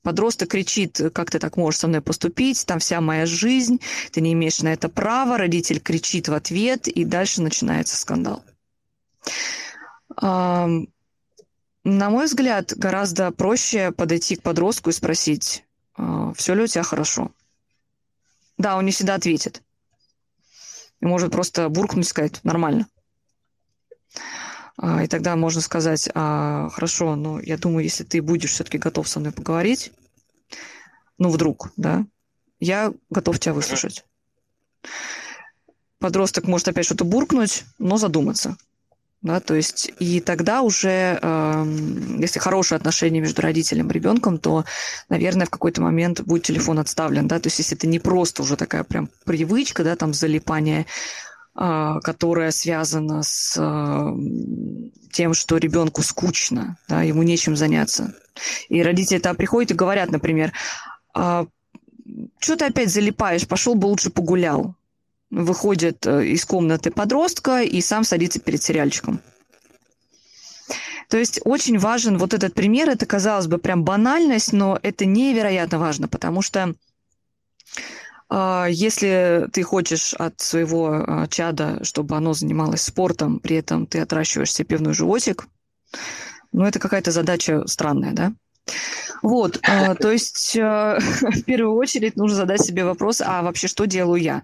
Подросток кричит, как ты так можешь со мной поступить, там вся моя жизнь, ты не имеешь на это права, родитель кричит в ответ, и дальше начинается скандал. На мой взгляд, гораздо проще подойти к подростку и спросить, «А, все ли у тебя хорошо. Да, он не всегда ответит. И может просто буркнуть и сказать «нормально». А, и тогда можно сказать, а, хорошо, но я думаю, если ты будешь все-таки готов со мной поговорить, ну вдруг, да, я готов тебя выслушать. Подросток может опять что-то буркнуть, но задуматься. Да, то есть и тогда уже, э, если хорошие отношения между родителем и ребенком, то, наверное, в какой-то момент будет телефон отставлен, да, то есть если это не просто уже такая прям привычка, да, там залипание, э, которая связана с э, тем, что ребенку скучно, да, ему нечем заняться. И родители там приходят и говорят, например, э, что ты опять залипаешь, пошел бы лучше погулял выходит э, из комнаты подростка и сам садится перед сериальчиком. То есть очень важен вот этот пример. Это, казалось бы, прям банальность, но это невероятно важно, потому что э, если ты хочешь от своего э, чада, чтобы оно занималось спортом, при этом ты отращиваешь себе пивной животик, ну, это какая-то задача странная, да? Вот, э, то есть э, в первую очередь нужно задать себе вопрос, а вообще что делаю я?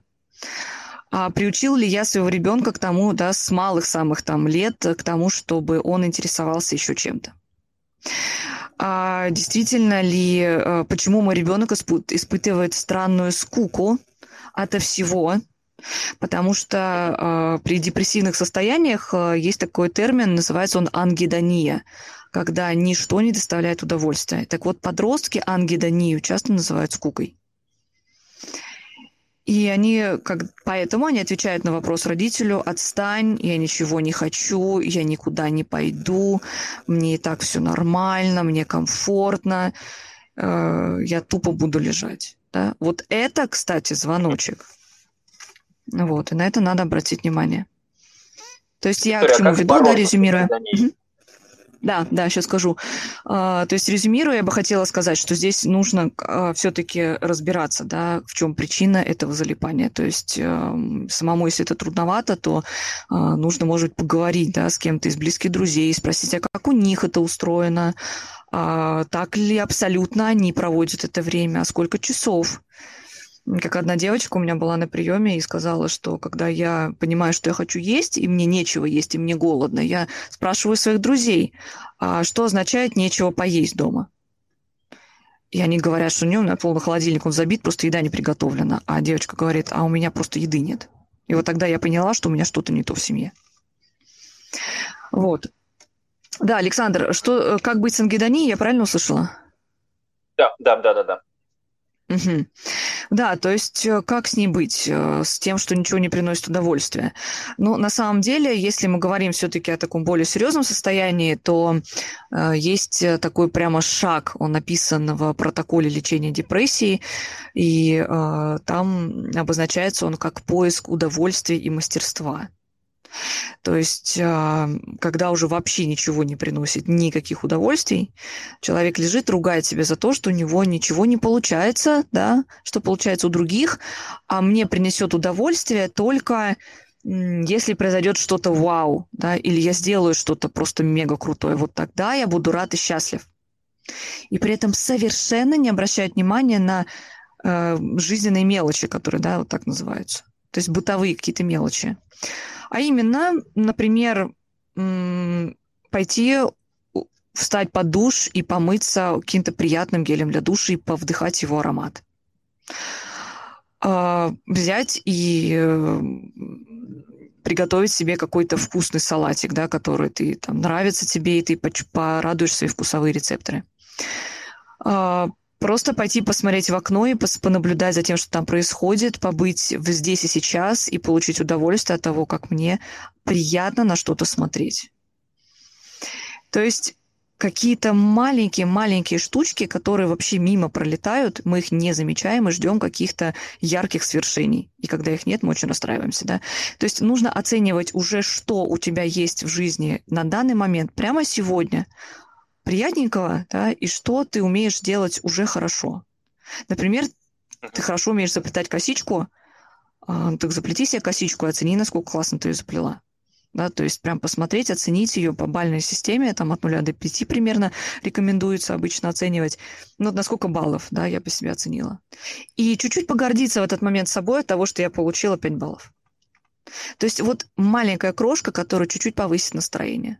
А приучил ли я своего ребенка к тому, да, с малых самых там лет, к тому, чтобы он интересовался еще чем-то? А действительно ли, э, почему мой ребенок испытывает странную скуку от всего? Потому что э, при депрессивных состояниях э, есть такой термин, называется он ангидония, когда ничто не доставляет удовольствия. Так вот, подростки ангидонию часто называют скукой. И они, как, поэтому они отвечают на вопрос родителю, отстань, я ничего не хочу, я никуда не пойду, мне и так все нормально, мне комфортно, э, я тупо буду лежать. Да? Вот это, кстати, звоночек. Вот, и на это надо обратить внимание. То есть я Виктория, к чему веду, да, резюмируя. Да, да, сейчас скажу. А, то есть, резюмируя, я бы хотела сказать, что здесь нужно а, все-таки разбираться, да, в чем причина этого залипания. То есть, эм, самому, если это трудновато, то а, нужно, может быть, поговорить, да, с кем-то из близких друзей, спросить, а как у них это устроено, так ли абсолютно они проводят это время, сколько часов. Как одна девочка у меня была на приеме и сказала, что когда я понимаю, что я хочу есть, и мне нечего есть, и мне голодно, я спрашиваю своих друзей, а что означает нечего поесть дома? И они говорят, что у нее на полный холодильник он забит, просто еда не приготовлена. А девочка говорит, а у меня просто еды нет. И вот тогда я поняла, что у меня что-то не то в семье. Вот. Да, Александр, что, как быть с ангидонией, я правильно услышала? Да, да, да, да, да. Угу. Да, то есть э, как с ней быть, э, с тем, что ничего не приносит удовольствия? Ну, на самом деле, если мы говорим все-таки о таком более серьезном состоянии, то э, есть такой прямо шаг, он написан в протоколе лечения депрессии, и там обозначается он как поиск удовольствия и мастерства. То есть, а, когда уже вообще ничего не приносит, никаких удовольствий, человек лежит, ругает себя за то, что у него ничего не получается, да, что получается у других, а мне принесет удовольствие только если произойдет что-то вау, да, или я сделаю что-то просто мега крутое, вот тогда я буду рад и счастлив. И при этом совершенно не обращают внимания на э, жизненные мелочи, которые, да, вот так называются. То есть бытовые какие-то мелочи. А именно, например, пойти встать под душ и помыться каким-то приятным гелем для души и повдыхать его аромат. А, взять и приготовить себе какой-то вкусный салатик, да, который ты там нравится тебе, и ты порадуешь свои вкусовые рецепторы. Просто пойти посмотреть в окно и понаблюдать за тем, что там происходит, побыть здесь и сейчас и получить удовольствие от того, как мне приятно на что-то смотреть. То есть какие-то маленькие-маленькие штучки, которые вообще мимо пролетают, мы их не замечаем и ждем каких-то ярких свершений. И когда их нет, мы очень расстраиваемся. Да? То есть нужно оценивать уже, что у тебя есть в жизни на данный момент, прямо сегодня, приятненького, да, и что ты умеешь делать уже хорошо. Например, ты хорошо умеешь заплетать косичку, э, так заплети себе косичку и оцени, насколько классно ты ее заплела. Да, то есть прям посмотреть, оценить ее по бальной системе, там от 0 до 5 примерно рекомендуется обычно оценивать. Ну, на сколько баллов, да, я по себе оценила. И чуть-чуть погордиться в этот момент собой от того, что я получила 5 баллов. То есть вот маленькая крошка, которая чуть-чуть повысит настроение.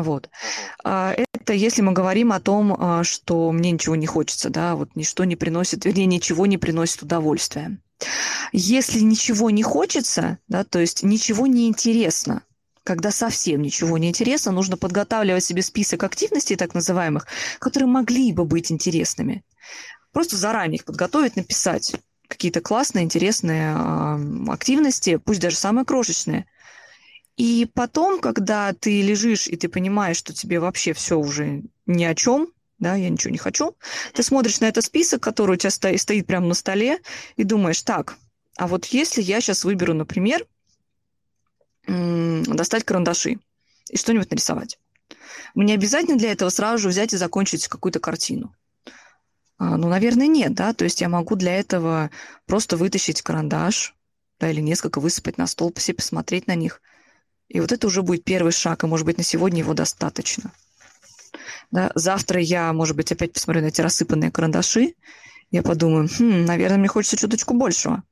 Вот. А, это если мы говорим о том, а, что мне ничего не хочется, да, вот ничто не приносит, вернее, ничего не приносит удовольствия. Если ничего не хочется, да, то есть ничего не интересно, когда совсем ничего не интересно, нужно подготавливать себе список активностей, так называемых, которые могли бы быть интересными. Просто заранее их подготовить, написать какие-то классные, интересные э, активности, пусть даже самые крошечные – и потом, когда ты лежишь и ты понимаешь, что тебе вообще все уже ни о чем, да, я ничего не хочу, ты смотришь на этот список, который у тебя стоит, стоит прямо на столе, и думаешь, так, а вот если я сейчас выберу, например, достать карандаши и что-нибудь нарисовать, мне обязательно для этого сразу же взять и закончить какую-то картину. А, ну, наверное, нет, да, то есть я могу для этого просто вытащить карандаш, да, или несколько высыпать на стол, все посмотреть на них – и вот это уже будет первый шаг, и, может быть, на сегодня его достаточно. Да? Завтра я, может быть, опять посмотрю на эти рассыпанные карандаши, я подумаю, хм, наверное, мне хочется чуточку большего.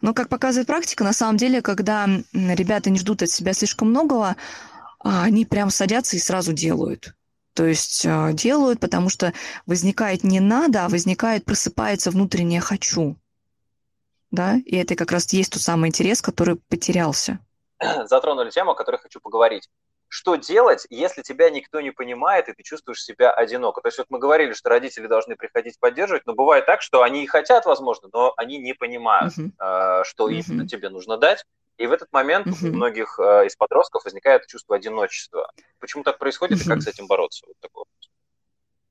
Но, как показывает практика, на самом деле, когда ребята не ждут от себя слишком многого, а, они прям садятся и сразу делают. То есть а, делают, потому что возникает не надо, а возникает, просыпается внутреннее хочу. Да? И это как раз есть тот самый интерес, который потерялся. затронули тему, о которой хочу поговорить. Что делать, если тебя никто не понимает, и ты чувствуешь себя одиноко? То есть вот мы говорили, что родители должны приходить поддерживать, но бывает так, что они и хотят, возможно, но они не понимают, uh-huh. что uh-huh. именно тебе нужно дать. И в этот момент uh-huh. у многих э, из подростков возникает чувство одиночества. Почему так происходит uh-huh. и как с этим бороться? Вот такой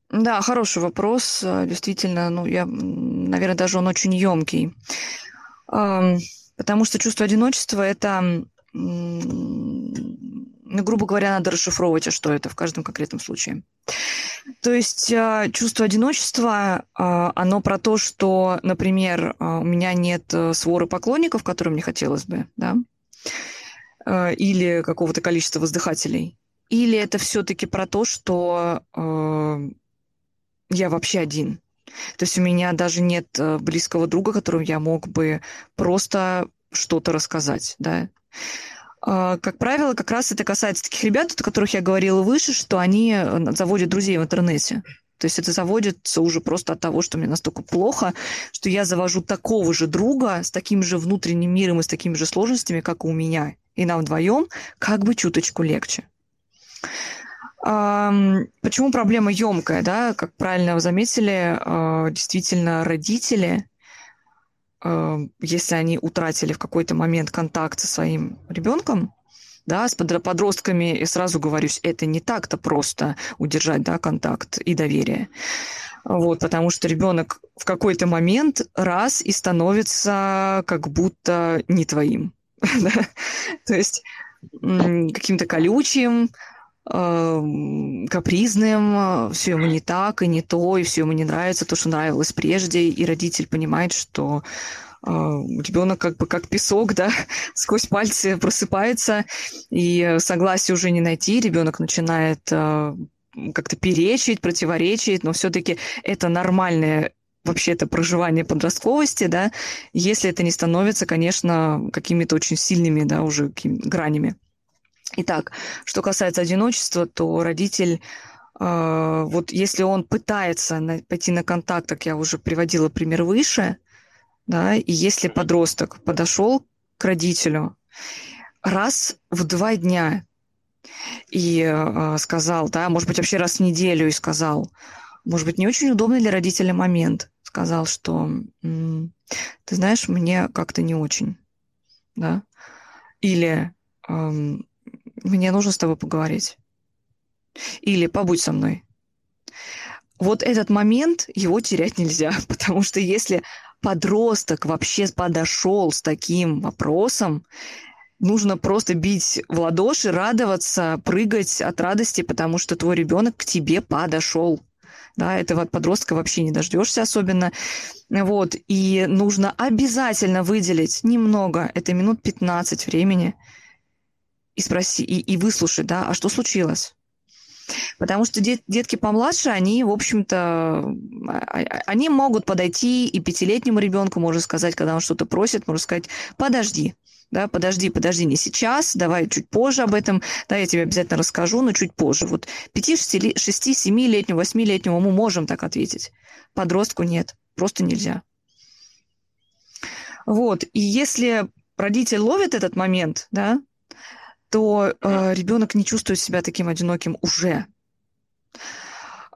Да, хороший вопрос. Э, действительно, ну, я, наверное, даже он очень емкий. Потому что чувство одиночества – это грубо говоря, надо расшифровывать, а что это в каждом конкретном случае. То есть а, чувство одиночества, а, оно про то, что, например, а, у меня нет э, своры поклонников, которым мне хотелось бы, да, или какого-то количества воздыхателей. Или это все-таки про то, что я вообще один. То есть у меня даже нет э, близкого друга, которому я мог бы просто что-то рассказать, да. А, как правило, как раз это касается таких ребят, о которых я говорила выше, что они э, заводят друзей в интернете. То есть это заводится уже просто от того, что мне настолько плохо, что я завожу такого же друга с таким же внутренним миром и с такими же сложностями, как и у меня. И нам вдвоем как бы чуточку легче. Почему проблема емкая, да? Как правильно вы заметили, а, действительно родители, если они утратили в какой-то момент контакт со своим ребенком, да, с подростками, и сразу говорюсь, это не так-то просто удержать, да, контакт и доверие. Вот, потому что ребенок в какой-то момент раз и становится как будто не твоим. То есть каким-то колючим, капризным, все ему не так и не то, и все ему не нравится то, что нравилось прежде, и родитель понимает, что э, ребенок как бы как песок, да, сквозь пальцы просыпается, и согласие уже не найти, ребенок начинает э, как-то перечить, противоречить, но все-таки это нормальное вообще это проживание подростковости, да, если это не становится, конечно, какими-то очень сильными, да, уже гранями. Итак, что касается одиночества, то родитель, э, вот если он пытается на, пойти на контакт, как я уже приводила пример выше, да, и если подросток подошел к родителю раз в два дня и э, сказал, да, может быть, вообще раз в неделю и сказал, может быть, не очень удобный для родителя момент, сказал, что ты знаешь, мне как-то не очень, да, или эм, мне нужно с тобой поговорить. Или побудь со мной. Вот этот момент, его терять нельзя, потому что если подросток вообще подошел с таким вопросом, нужно просто бить в ладоши, радоваться, прыгать от радости, потому что твой ребенок к тебе подошел. Да, этого от подростка вообще не дождешься особенно. Вот. И нужно обязательно выделить немного, это минут 15 времени, и спроси, и, и выслушать, да, а что случилось? Потому что дет, детки помладше, они, в общем-то, а, а, они могут подойти и пятилетнему ребенку, можно сказать, когда он что-то просит, можно сказать, подожди, да, подожди, подожди, не сейчас, давай чуть позже об этом, да, я тебе обязательно расскажу, но чуть позже. Вот 5, 6, 6 7-летнему, 8-летнему мы можем так ответить. Подростку нет, просто нельзя. Вот, и если родитель ловит этот момент, да, то э, ребенок не чувствует себя таким одиноким уже.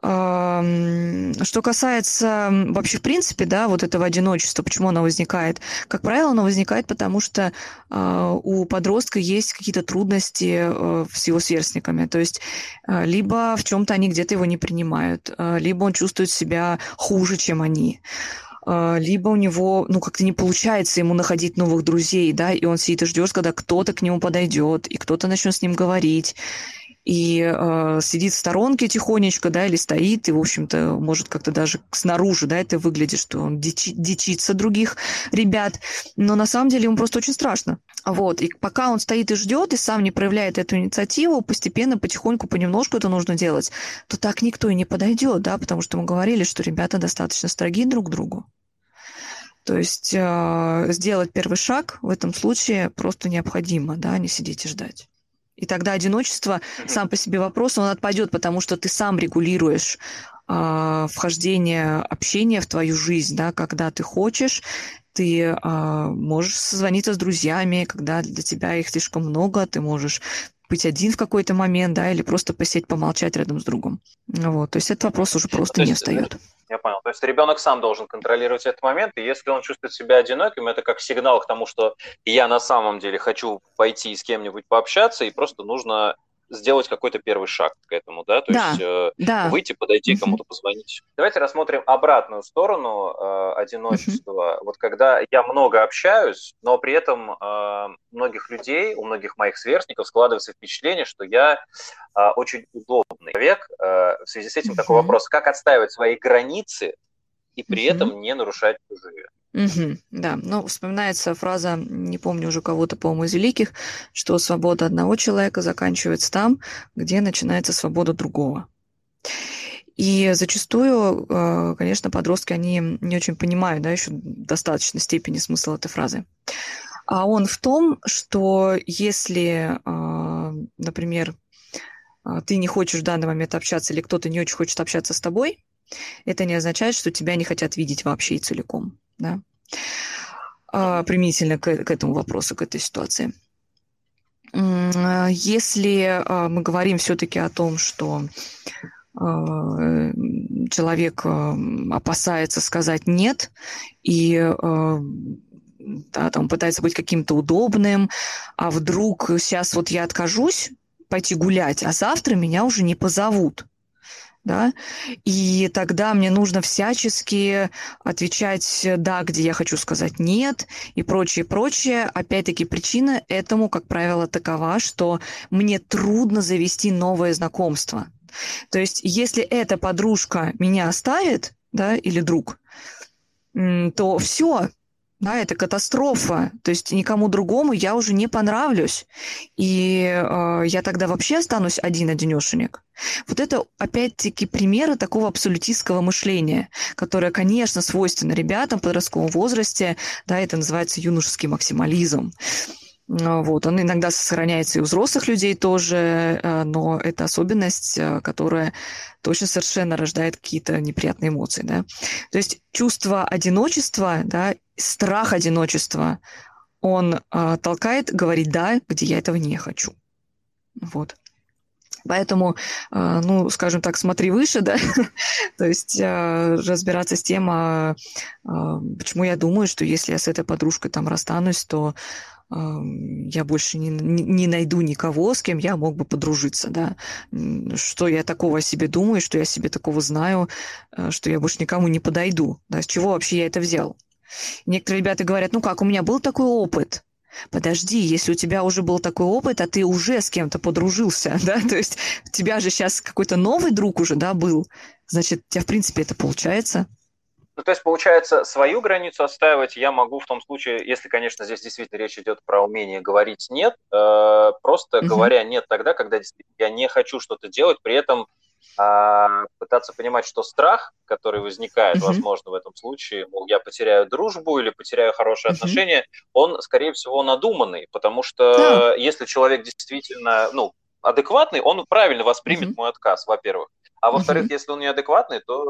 Что касается вообще в принципе, да, вот этого одиночества, почему оно возникает? Как правило, оно возникает потому, что э, у подростка есть какие-то трудности э, с его сверстниками. То есть э, либо в чем-то они где-то его не принимают, э, либо он чувствует себя хуже, чем они. А, либо у него, ну, как-то не получается ему находить новых друзей, да, и он сидит и ждет, когда кто-то к нему подойдет, и кто-то начнет с ним говорить, и э, сидит в сторонке тихонечко, да, или стоит, и, в общем-то, может как-то даже снаружи, да, это выглядит, что он дичи, дичится других ребят, но на самом деле ему просто очень страшно. Вот, и пока он стоит и ждет, и сам не проявляет эту инициативу, постепенно, потихоньку, понемножку это нужно делать, то так никто и не подойдет, да, потому что мы говорили, что ребята достаточно строги друг к другу. То есть э, сделать первый шаг в этом случае просто необходимо, да, не сидеть и ждать. И тогда одиночество сам по себе вопрос, он отпадет, потому что ты сам регулируешь э, вхождение общения в твою жизнь, да, когда ты хочешь, ты э, можешь созвониться с друзьями, когда для тебя их слишком много, ты можешь быть один в какой-то момент, да, или просто посидеть, помолчать рядом с другом. Вот, то есть этот вопрос уже просто не встает. Я понял. То есть ребенок сам должен контролировать этот момент, и если он чувствует себя одиноким, это как сигнал к тому, что я на самом деле хочу пойти с кем-нибудь пообщаться, и просто нужно сделать какой-то первый шаг к этому, да, то да, есть э, да. выйти, подойти, кому-то позвонить. Давайте рассмотрим обратную сторону э, одиночества. Вот когда я много общаюсь, но при этом э, многих людей, у многих моих сверстников складывается впечатление, что я э, очень удобный человек. Э, в связи с этим такой вопрос: как отстаивать свои границы и при этом не нарушать чужие? Угу, да, ну, вспоминается фраза, не помню уже кого-то, по-моему, из великих, что свобода одного человека заканчивается там, где начинается свобода другого. И зачастую, э, конечно, подростки, они не очень понимают, да, еще в достаточной степени смысл этой фразы. А он в том, что если, э, например, э, ты не хочешь в данный момент общаться или кто-то не очень хочет общаться с тобой, это не означает, что тебя не хотят видеть вообще и целиком да, а, применительно к, к этому вопросу, к этой ситуации. если мы говорим все-таки о том, что человек опасается сказать нет и да, там пытается быть каким-то удобным, а вдруг сейчас вот я откажусь пойти гулять, а завтра меня уже не позовут. Да? И тогда мне нужно всячески отвечать «да», где я хочу сказать «нет» и прочее, прочее. Опять-таки причина этому, как правило, такова, что мне трудно завести новое знакомство. То есть если эта подружка меня оставит, да, или друг, то все, да, это катастрофа. То есть никому другому я уже не понравлюсь. И э, я тогда вообще останусь один-одинешенек. Вот это, опять-таки, примеры такого абсолютистского мышления, которое, конечно, свойственно ребятам в подростковом возрасте. Да, это называется юношеский максимализм. А, вот, он иногда сохраняется и у взрослых людей тоже, э, но это особенность, э, которая точно совершенно рождает какие-то неприятные эмоции, да. То есть чувство одиночества, да, страх одиночества, он э, толкает говорить «да», где я этого не хочу. Вот. Поэтому, э, ну, скажем так, смотри выше, да, то есть э, разбираться с тем, э, почему я думаю, что если я с этой подружкой там расстанусь, то я больше не, не найду никого, с кем я мог бы подружиться, да. Что я такого о себе думаю, что я себе такого знаю, что я больше никому не подойду, да, с чего вообще я это взял. Некоторые ребята говорят, ну как, у меня был такой опыт, Подожди, если у тебя уже был такой опыт, а ты уже с кем-то подружился, да, то есть у тебя же сейчас какой-то новый друг уже, да, был, значит, у тебя, в принципе, это получается. Ну, то есть, получается, свою границу отстаивать я могу в том случае, если, конечно, здесь действительно речь идет про умение говорить «нет», э, просто угу. говоря «нет» тогда, когда действительно я не хочу что-то делать, при этом э, пытаться понимать, что страх, который возникает, угу. возможно, в этом случае, мол, я потеряю дружбу или потеряю хорошие угу. отношения, он, скорее всего, надуманный, потому что да. если человек действительно, ну, адекватный, он правильно воспримет угу. мой отказ, во-первых. А во-вторых, угу. если он неадекватный, то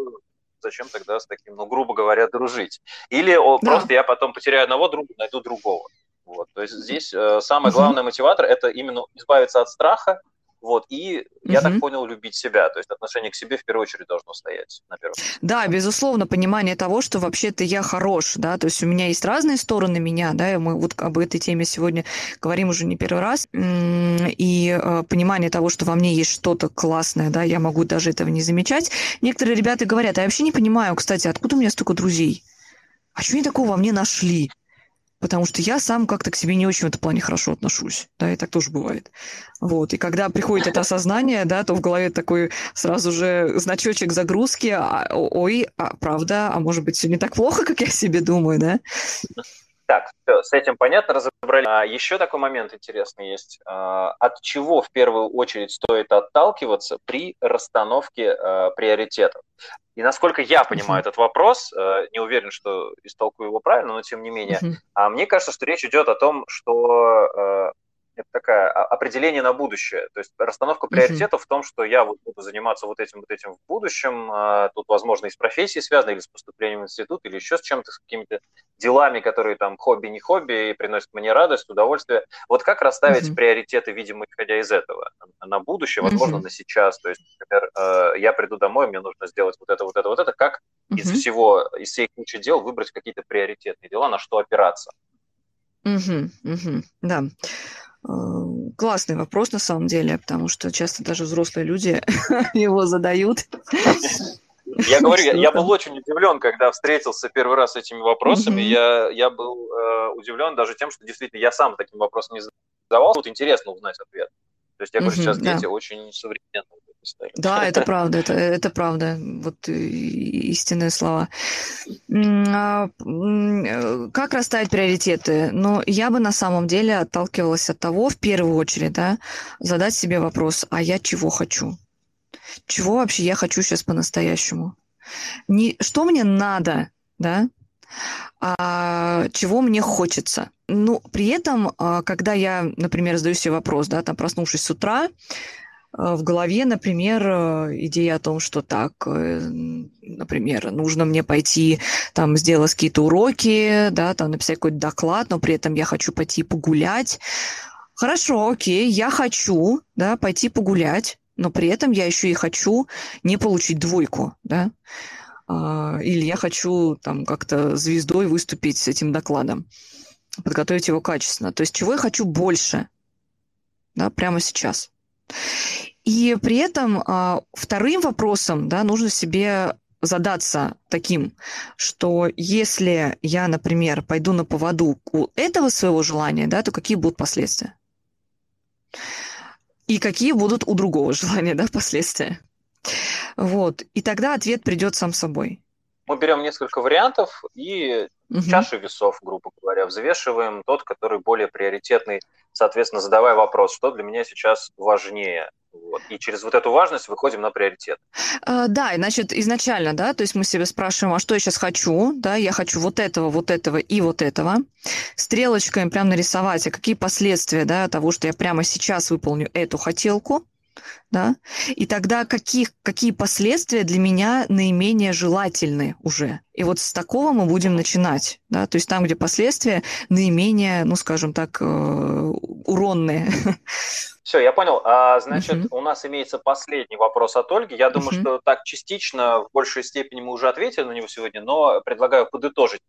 зачем тогда с таким, ну, грубо говоря, дружить? Или о, да. просто я потом потеряю одного друга, найду другого. Вот. То есть здесь э, самый главный мотиватор – это именно избавиться от страха, вот, и, я угу. так понял, любить себя. То есть отношение к себе в первую очередь должно стоять на первом. Да, безусловно, понимание того, что вообще-то я хорош, да, то есть у меня есть разные стороны меня, да, и мы вот об этой теме сегодня говорим уже не первый раз, и э, понимание того, что во мне есть что-то классное, да, я могу даже этого не замечать. Некоторые ребята говорят, а я вообще не понимаю, кстати, откуда у меня столько друзей? А что они такого во мне нашли? Потому что я сам как-то к себе не очень в этом плане хорошо отношусь, да, и так тоже бывает. Вот, и когда приходит это осознание, да, то в голове такой сразу же значочек загрузки, а, ой, а, правда, а может быть, все не так плохо, как я себе думаю, да? Так, все, с этим понятно, разобрали. А, еще такой момент интересный есть. А, от чего в первую очередь стоит отталкиваться при расстановке а, приоритетов? И насколько я понимаю uh-huh. этот вопрос, а, не уверен, что истолкую его правильно, но тем не менее, uh-huh. а мне кажется, что речь идет о том, что а, это такое определение на будущее. То есть расстановка приоритетов в том, что я вот буду заниматься вот этим, вот этим в будущем. А, тут, возможно, и с профессией связано, или с поступлением в институт, или еще с чем-то, с какими-то делами, которые там хобби, не хобби, и приносят мне радость, удовольствие. Вот как расставить uh-huh. приоритеты, видимо, исходя из этого? На будущее, возможно, uh-huh. на сейчас. То есть, например, а, я приду домой, мне нужно сделать вот это, вот это, вот это. Как uh-huh. из всего, из всей кучи дел выбрать какие-то приоритетные дела, на что опираться? Угу, угу, да. Э, классный вопрос на самом деле, потому что часто даже взрослые люди его задают. Я говорю, я, я был очень удивлен, когда встретился первый раз с этими вопросами. Mm-hmm. Я, я был э, удивлен даже тем, что действительно я сам таким вопросом не задавался. Тут интересно узнать ответ. То есть я говорю, сейчас да. дети очень современные. Да, это правда, это, это правда. Вот истинные слова. А, как расставить приоритеты? Ну, я бы на самом деле отталкивалась от того, в первую очередь, да, задать себе вопрос, а я чего хочу? Чего вообще я хочу сейчас по-настоящему? Не, что мне надо, да, а чего мне хочется. Ну, при этом, а, когда я, например, задаю себе вопрос, да, там, проснувшись с утра, а, в голове, например, идея о том, что так, э, например, нужно мне пойти там сделать какие-то уроки, да, там написать какой-то доклад, но при этом я хочу пойти погулять, Хорошо, окей, я хочу, да, пойти погулять, но при этом я еще и хочу не получить двойку, да, а, или я хочу там как-то звездой выступить с этим докладом, подготовить его качественно. То есть чего я хочу больше, да, прямо сейчас. И при этом а, вторым вопросом, да, нужно себе задаться таким, что если я, например, пойду на поводу у этого своего желания, да, то какие будут последствия? И какие будут у другого желания, да, последствия? Вот. И тогда ответ придет сам собой. Мы берем несколько вариантов и угу. чаши весов, грубо говоря, взвешиваем тот, который более приоритетный, соответственно, задавая вопрос, что для меня сейчас важнее – вот. И через вот эту важность выходим на приоритет. А, да, значит, изначально, да, то есть мы себе спрашиваем, а что я сейчас хочу, да, я хочу вот этого, вот этого и вот этого. Стрелочкой прям нарисовать, а какие последствия, да, того, что я прямо сейчас выполню эту хотелку, да, и тогда каких, какие последствия для меня наименее желательны уже. И вот с такого мы будем начинать, да, то есть там, где последствия наименее, ну, скажем так, э, уронные. Все, я понял. А, значит, uh-huh. у нас имеется последний вопрос от Ольги. Я думаю, uh-huh. что так частично, в большей степени мы уже ответили на него сегодня, но предлагаю подытожить.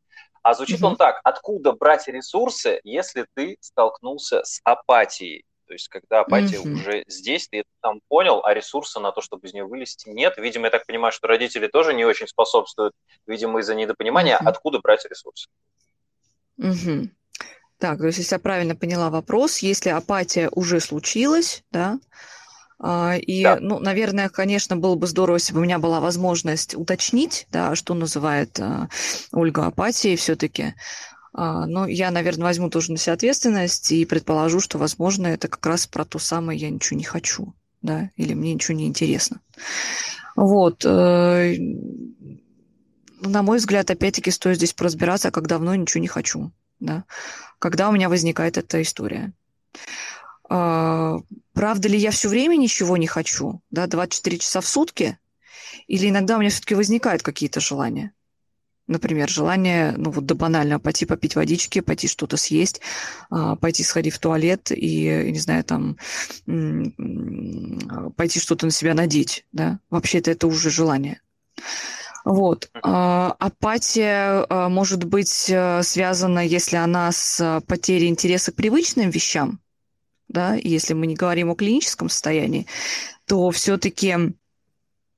А звучит uh-huh. он так. Откуда брать ресурсы, если ты столкнулся с апатией? То есть, когда апатия mm-hmm. уже здесь, ты это там понял, а ресурса на то, чтобы из нее вылезти, нет. Видимо, я так понимаю, что родители тоже не очень способствуют, видимо, из-за недопонимания, mm-hmm. откуда брать ресурсы. Mm-hmm. Так, то есть, если я правильно поняла вопрос, если апатия уже случилась, да, а, и, да. ну, наверное, конечно, было бы здорово, если бы у меня была возможность уточнить, да, что называет а, Ольга апатией все-таки. А, но я, наверное, возьму тоже на себя ответственность и предположу, что, возможно, это как раз про то самое «я ничего не хочу», да, или «мне ничего не интересно». Вот. Э, на мой взгляд, опять-таки, стоит здесь поразбираться, как давно ничего не хочу, да, когда у меня возникает эта история. А, правда ли я все время ничего не хочу, да, 24 часа в сутки, или иногда у меня все-таки возникают какие-то желания? Например, желание, ну вот до банального, пойти попить водички, пойти что-то съесть, а, пойти сходить в туалет и, не знаю, там, пойти что-то на себя надеть, да. Вообще-то это уже желание. Вот. А, апатия а, может быть э, связана, если она с потерей интереса к привычным вещам, да, если мы не говорим о клиническом состоянии, то все-таки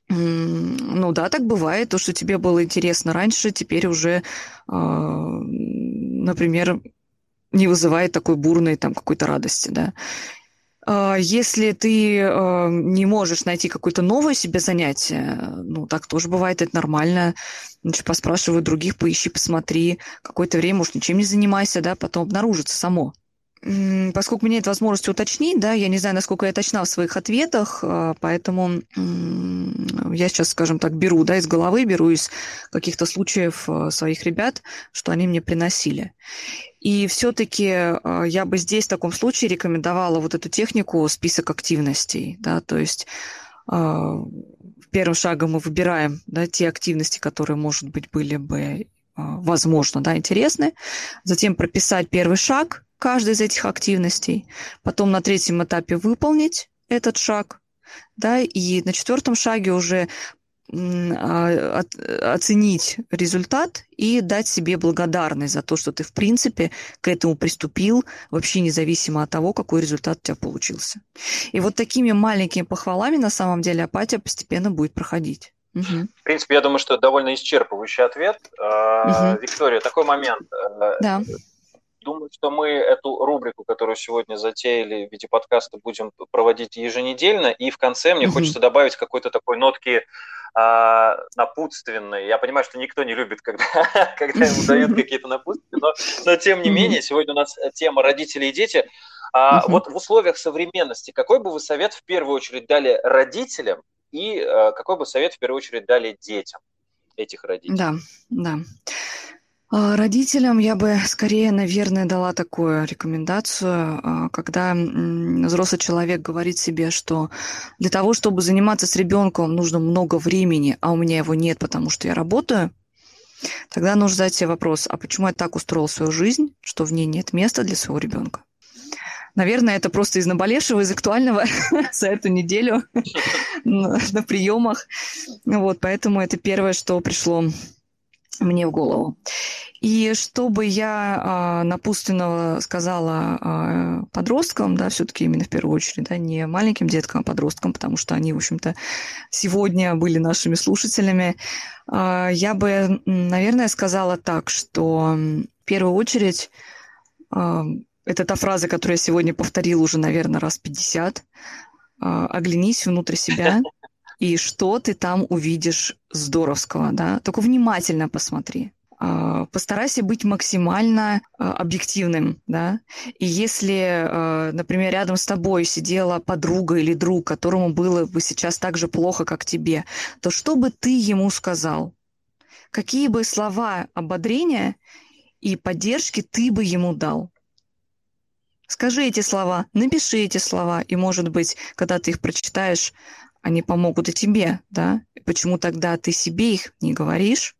ну да, так бывает. То, что тебе было интересно раньше, теперь уже, а, например, не вызывает такой бурной там какой-то радости, да. А, если ты а, не можешь найти какое-то новое себе занятие, ну, так тоже бывает, это нормально. Значит, поспрашивай других, поищи, посмотри. Какое-то время, может, ничем не занимайся, да, потом обнаружится само. Поскольку у меня нет возможности уточнить, да, я не знаю, насколько я точна в своих ответах, а, поэтому я сейчас, скажем так, беру, да, из головы, беру из каких-то случаев а, своих ребят, что они мне приносили. И все-таки а, я бы здесь в таком случае рекомендовала вот эту технику список активностей, да, то есть первым шагом мы выбираем да, те активности, которые, может быть, были бы, возможно, да, интересны. Затем прописать первый шаг – каждой из этих активностей, потом на третьем этапе выполнить этот шаг, да, и на четвертом шаге уже а, оценить результат и дать себе благодарность за то, что ты, в принципе, к этому приступил, вообще независимо от того, какой результат у тебя получился. И вот такими маленькими похвалами, на самом деле, апатия постепенно будет проходить. Угу. В принципе, я думаю, что это довольно исчерпывающий ответ. Угу. Виктория, такой момент. Э, да. Думаю, что мы эту рубрику, которую сегодня затеяли в виде подкаста, будем проводить еженедельно. И в конце мне mm-hmm. хочется добавить какой-то такой нотки а, напутственной. Я понимаю, что никто не любит, когда, когда ему дают какие-то напутствия, но, но тем не менее, сегодня у нас тема родители и дети. А, Вот в условиях современности, какой бы вы совет в первую очередь дали родителям и а, какой бы совет в первую очередь дали детям этих родителей? Да, да. А, родителям я бы скорее, наверное, дала такую рекомендацию, а, когда взрослый человек говорит себе, что для того, чтобы заниматься с ребенком, нужно много времени, а у меня его нет, потому что я работаю, тогда нужно задать себе вопрос, а почему я так устроил свою жизнь, что в ней нет места для своего ребенка? Наверное, это просто из наболевшего, из актуального за эту неделю на приемах. Вот, поэтому это первое, что пришло мне в голову. И чтобы я а, напутственного сказала а, подросткам, да, все-таки именно в первую очередь, да, не маленьким деткам, а подросткам, потому что они, в общем-то, сегодня были нашими слушателями, а, я бы, наверное, сказала так, что в первую очередь а, это та фраза, которую я сегодня повторила уже, наверное, раз 50. А, оглянись внутрь себя, и что ты там увидишь здоровского, да? Только внимательно посмотри. А, постарайся быть максимально а, объективным, да. И если, а, например, рядом с тобой сидела подруга или друг, которому было бы сейчас так же плохо, как тебе, то что бы ты ему сказал? Какие бы слова ободрения и поддержки ты бы ему дал? Скажи эти слова, напиши эти слова, и, может быть, когда ты их прочитаешь, они помогут и тебе, да? Почему тогда ты себе их не говоришь,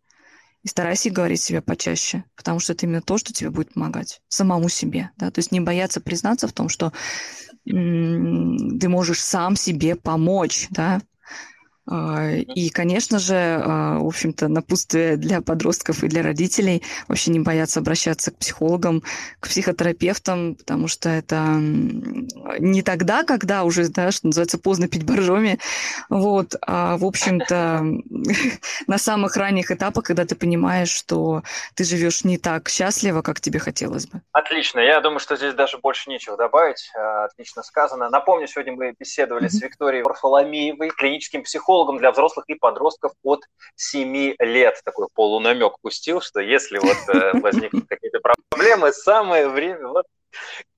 и старайся говорить себе почаще, потому что это именно то, что тебе будет помогать самому себе. Да? То есть не бояться признаться в том, что м- ты можешь сам себе помочь, да, и, конечно же, а, в общем-то, напутствие для подростков и для родителей вообще не бояться обращаться к психологам, к психотерапевтам, потому что это не тогда, когда уже, да, что называется, поздно пить боржоми, вот, а, в общем-то, на самых ранних этапах, когда ты понимаешь, что ты живешь не так счастливо, как тебе хотелось бы. Отлично. Я думаю, что здесь даже больше нечего добавить. Отлично сказано. Напомню, сегодня мы беседовали с Викторией Варфоломеевой, клиническим психологом, психологом для взрослых и подростков от 7 лет. Такой полунамек пустил, что если вот э, возникнут какие-то проблемы, самое время вот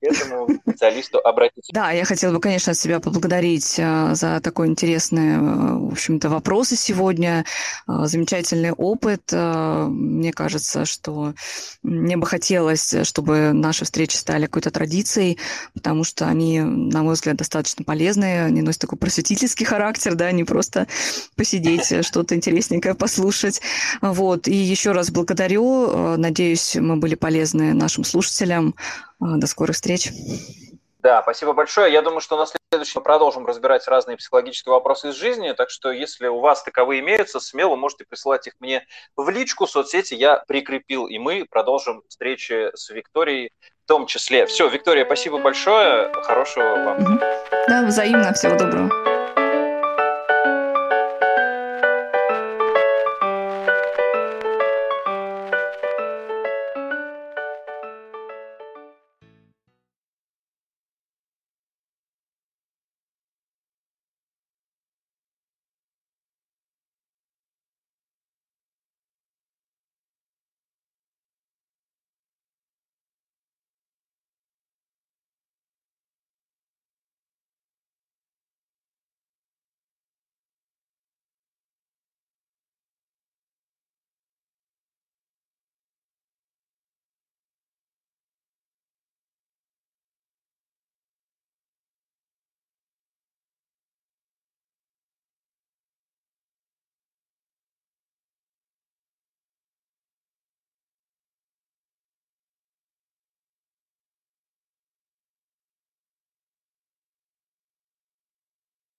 к этому специалисту обратиться. Да, я хотела бы, конечно, себя поблагодарить э, за такой интересный, э, в общем-то, вопросы сегодня, э, замечательный опыт. Мне кажется, что мне бы хотелось, чтобы наши встречи стали какой-то традицией, потому что они, на мой взгляд, достаточно полезные, они носят такой просветительский характер, да, не просто посидеть, что-то интересненькое послушать. Вот. И еще раз благодарю. Надеюсь, мы были полезны нашим слушателям. До скорых встреч. Да, спасибо большое. Я думаю, что на следующем продолжим разбирать разные психологические вопросы из жизни, так что если у вас таковые имеются, смело можете присылать их мне в личку, в соцсети я прикрепил, и мы продолжим встречи с Викторией в том числе. Все, Виктория, спасибо большое, хорошего вам. Да, взаимно, всего доброго.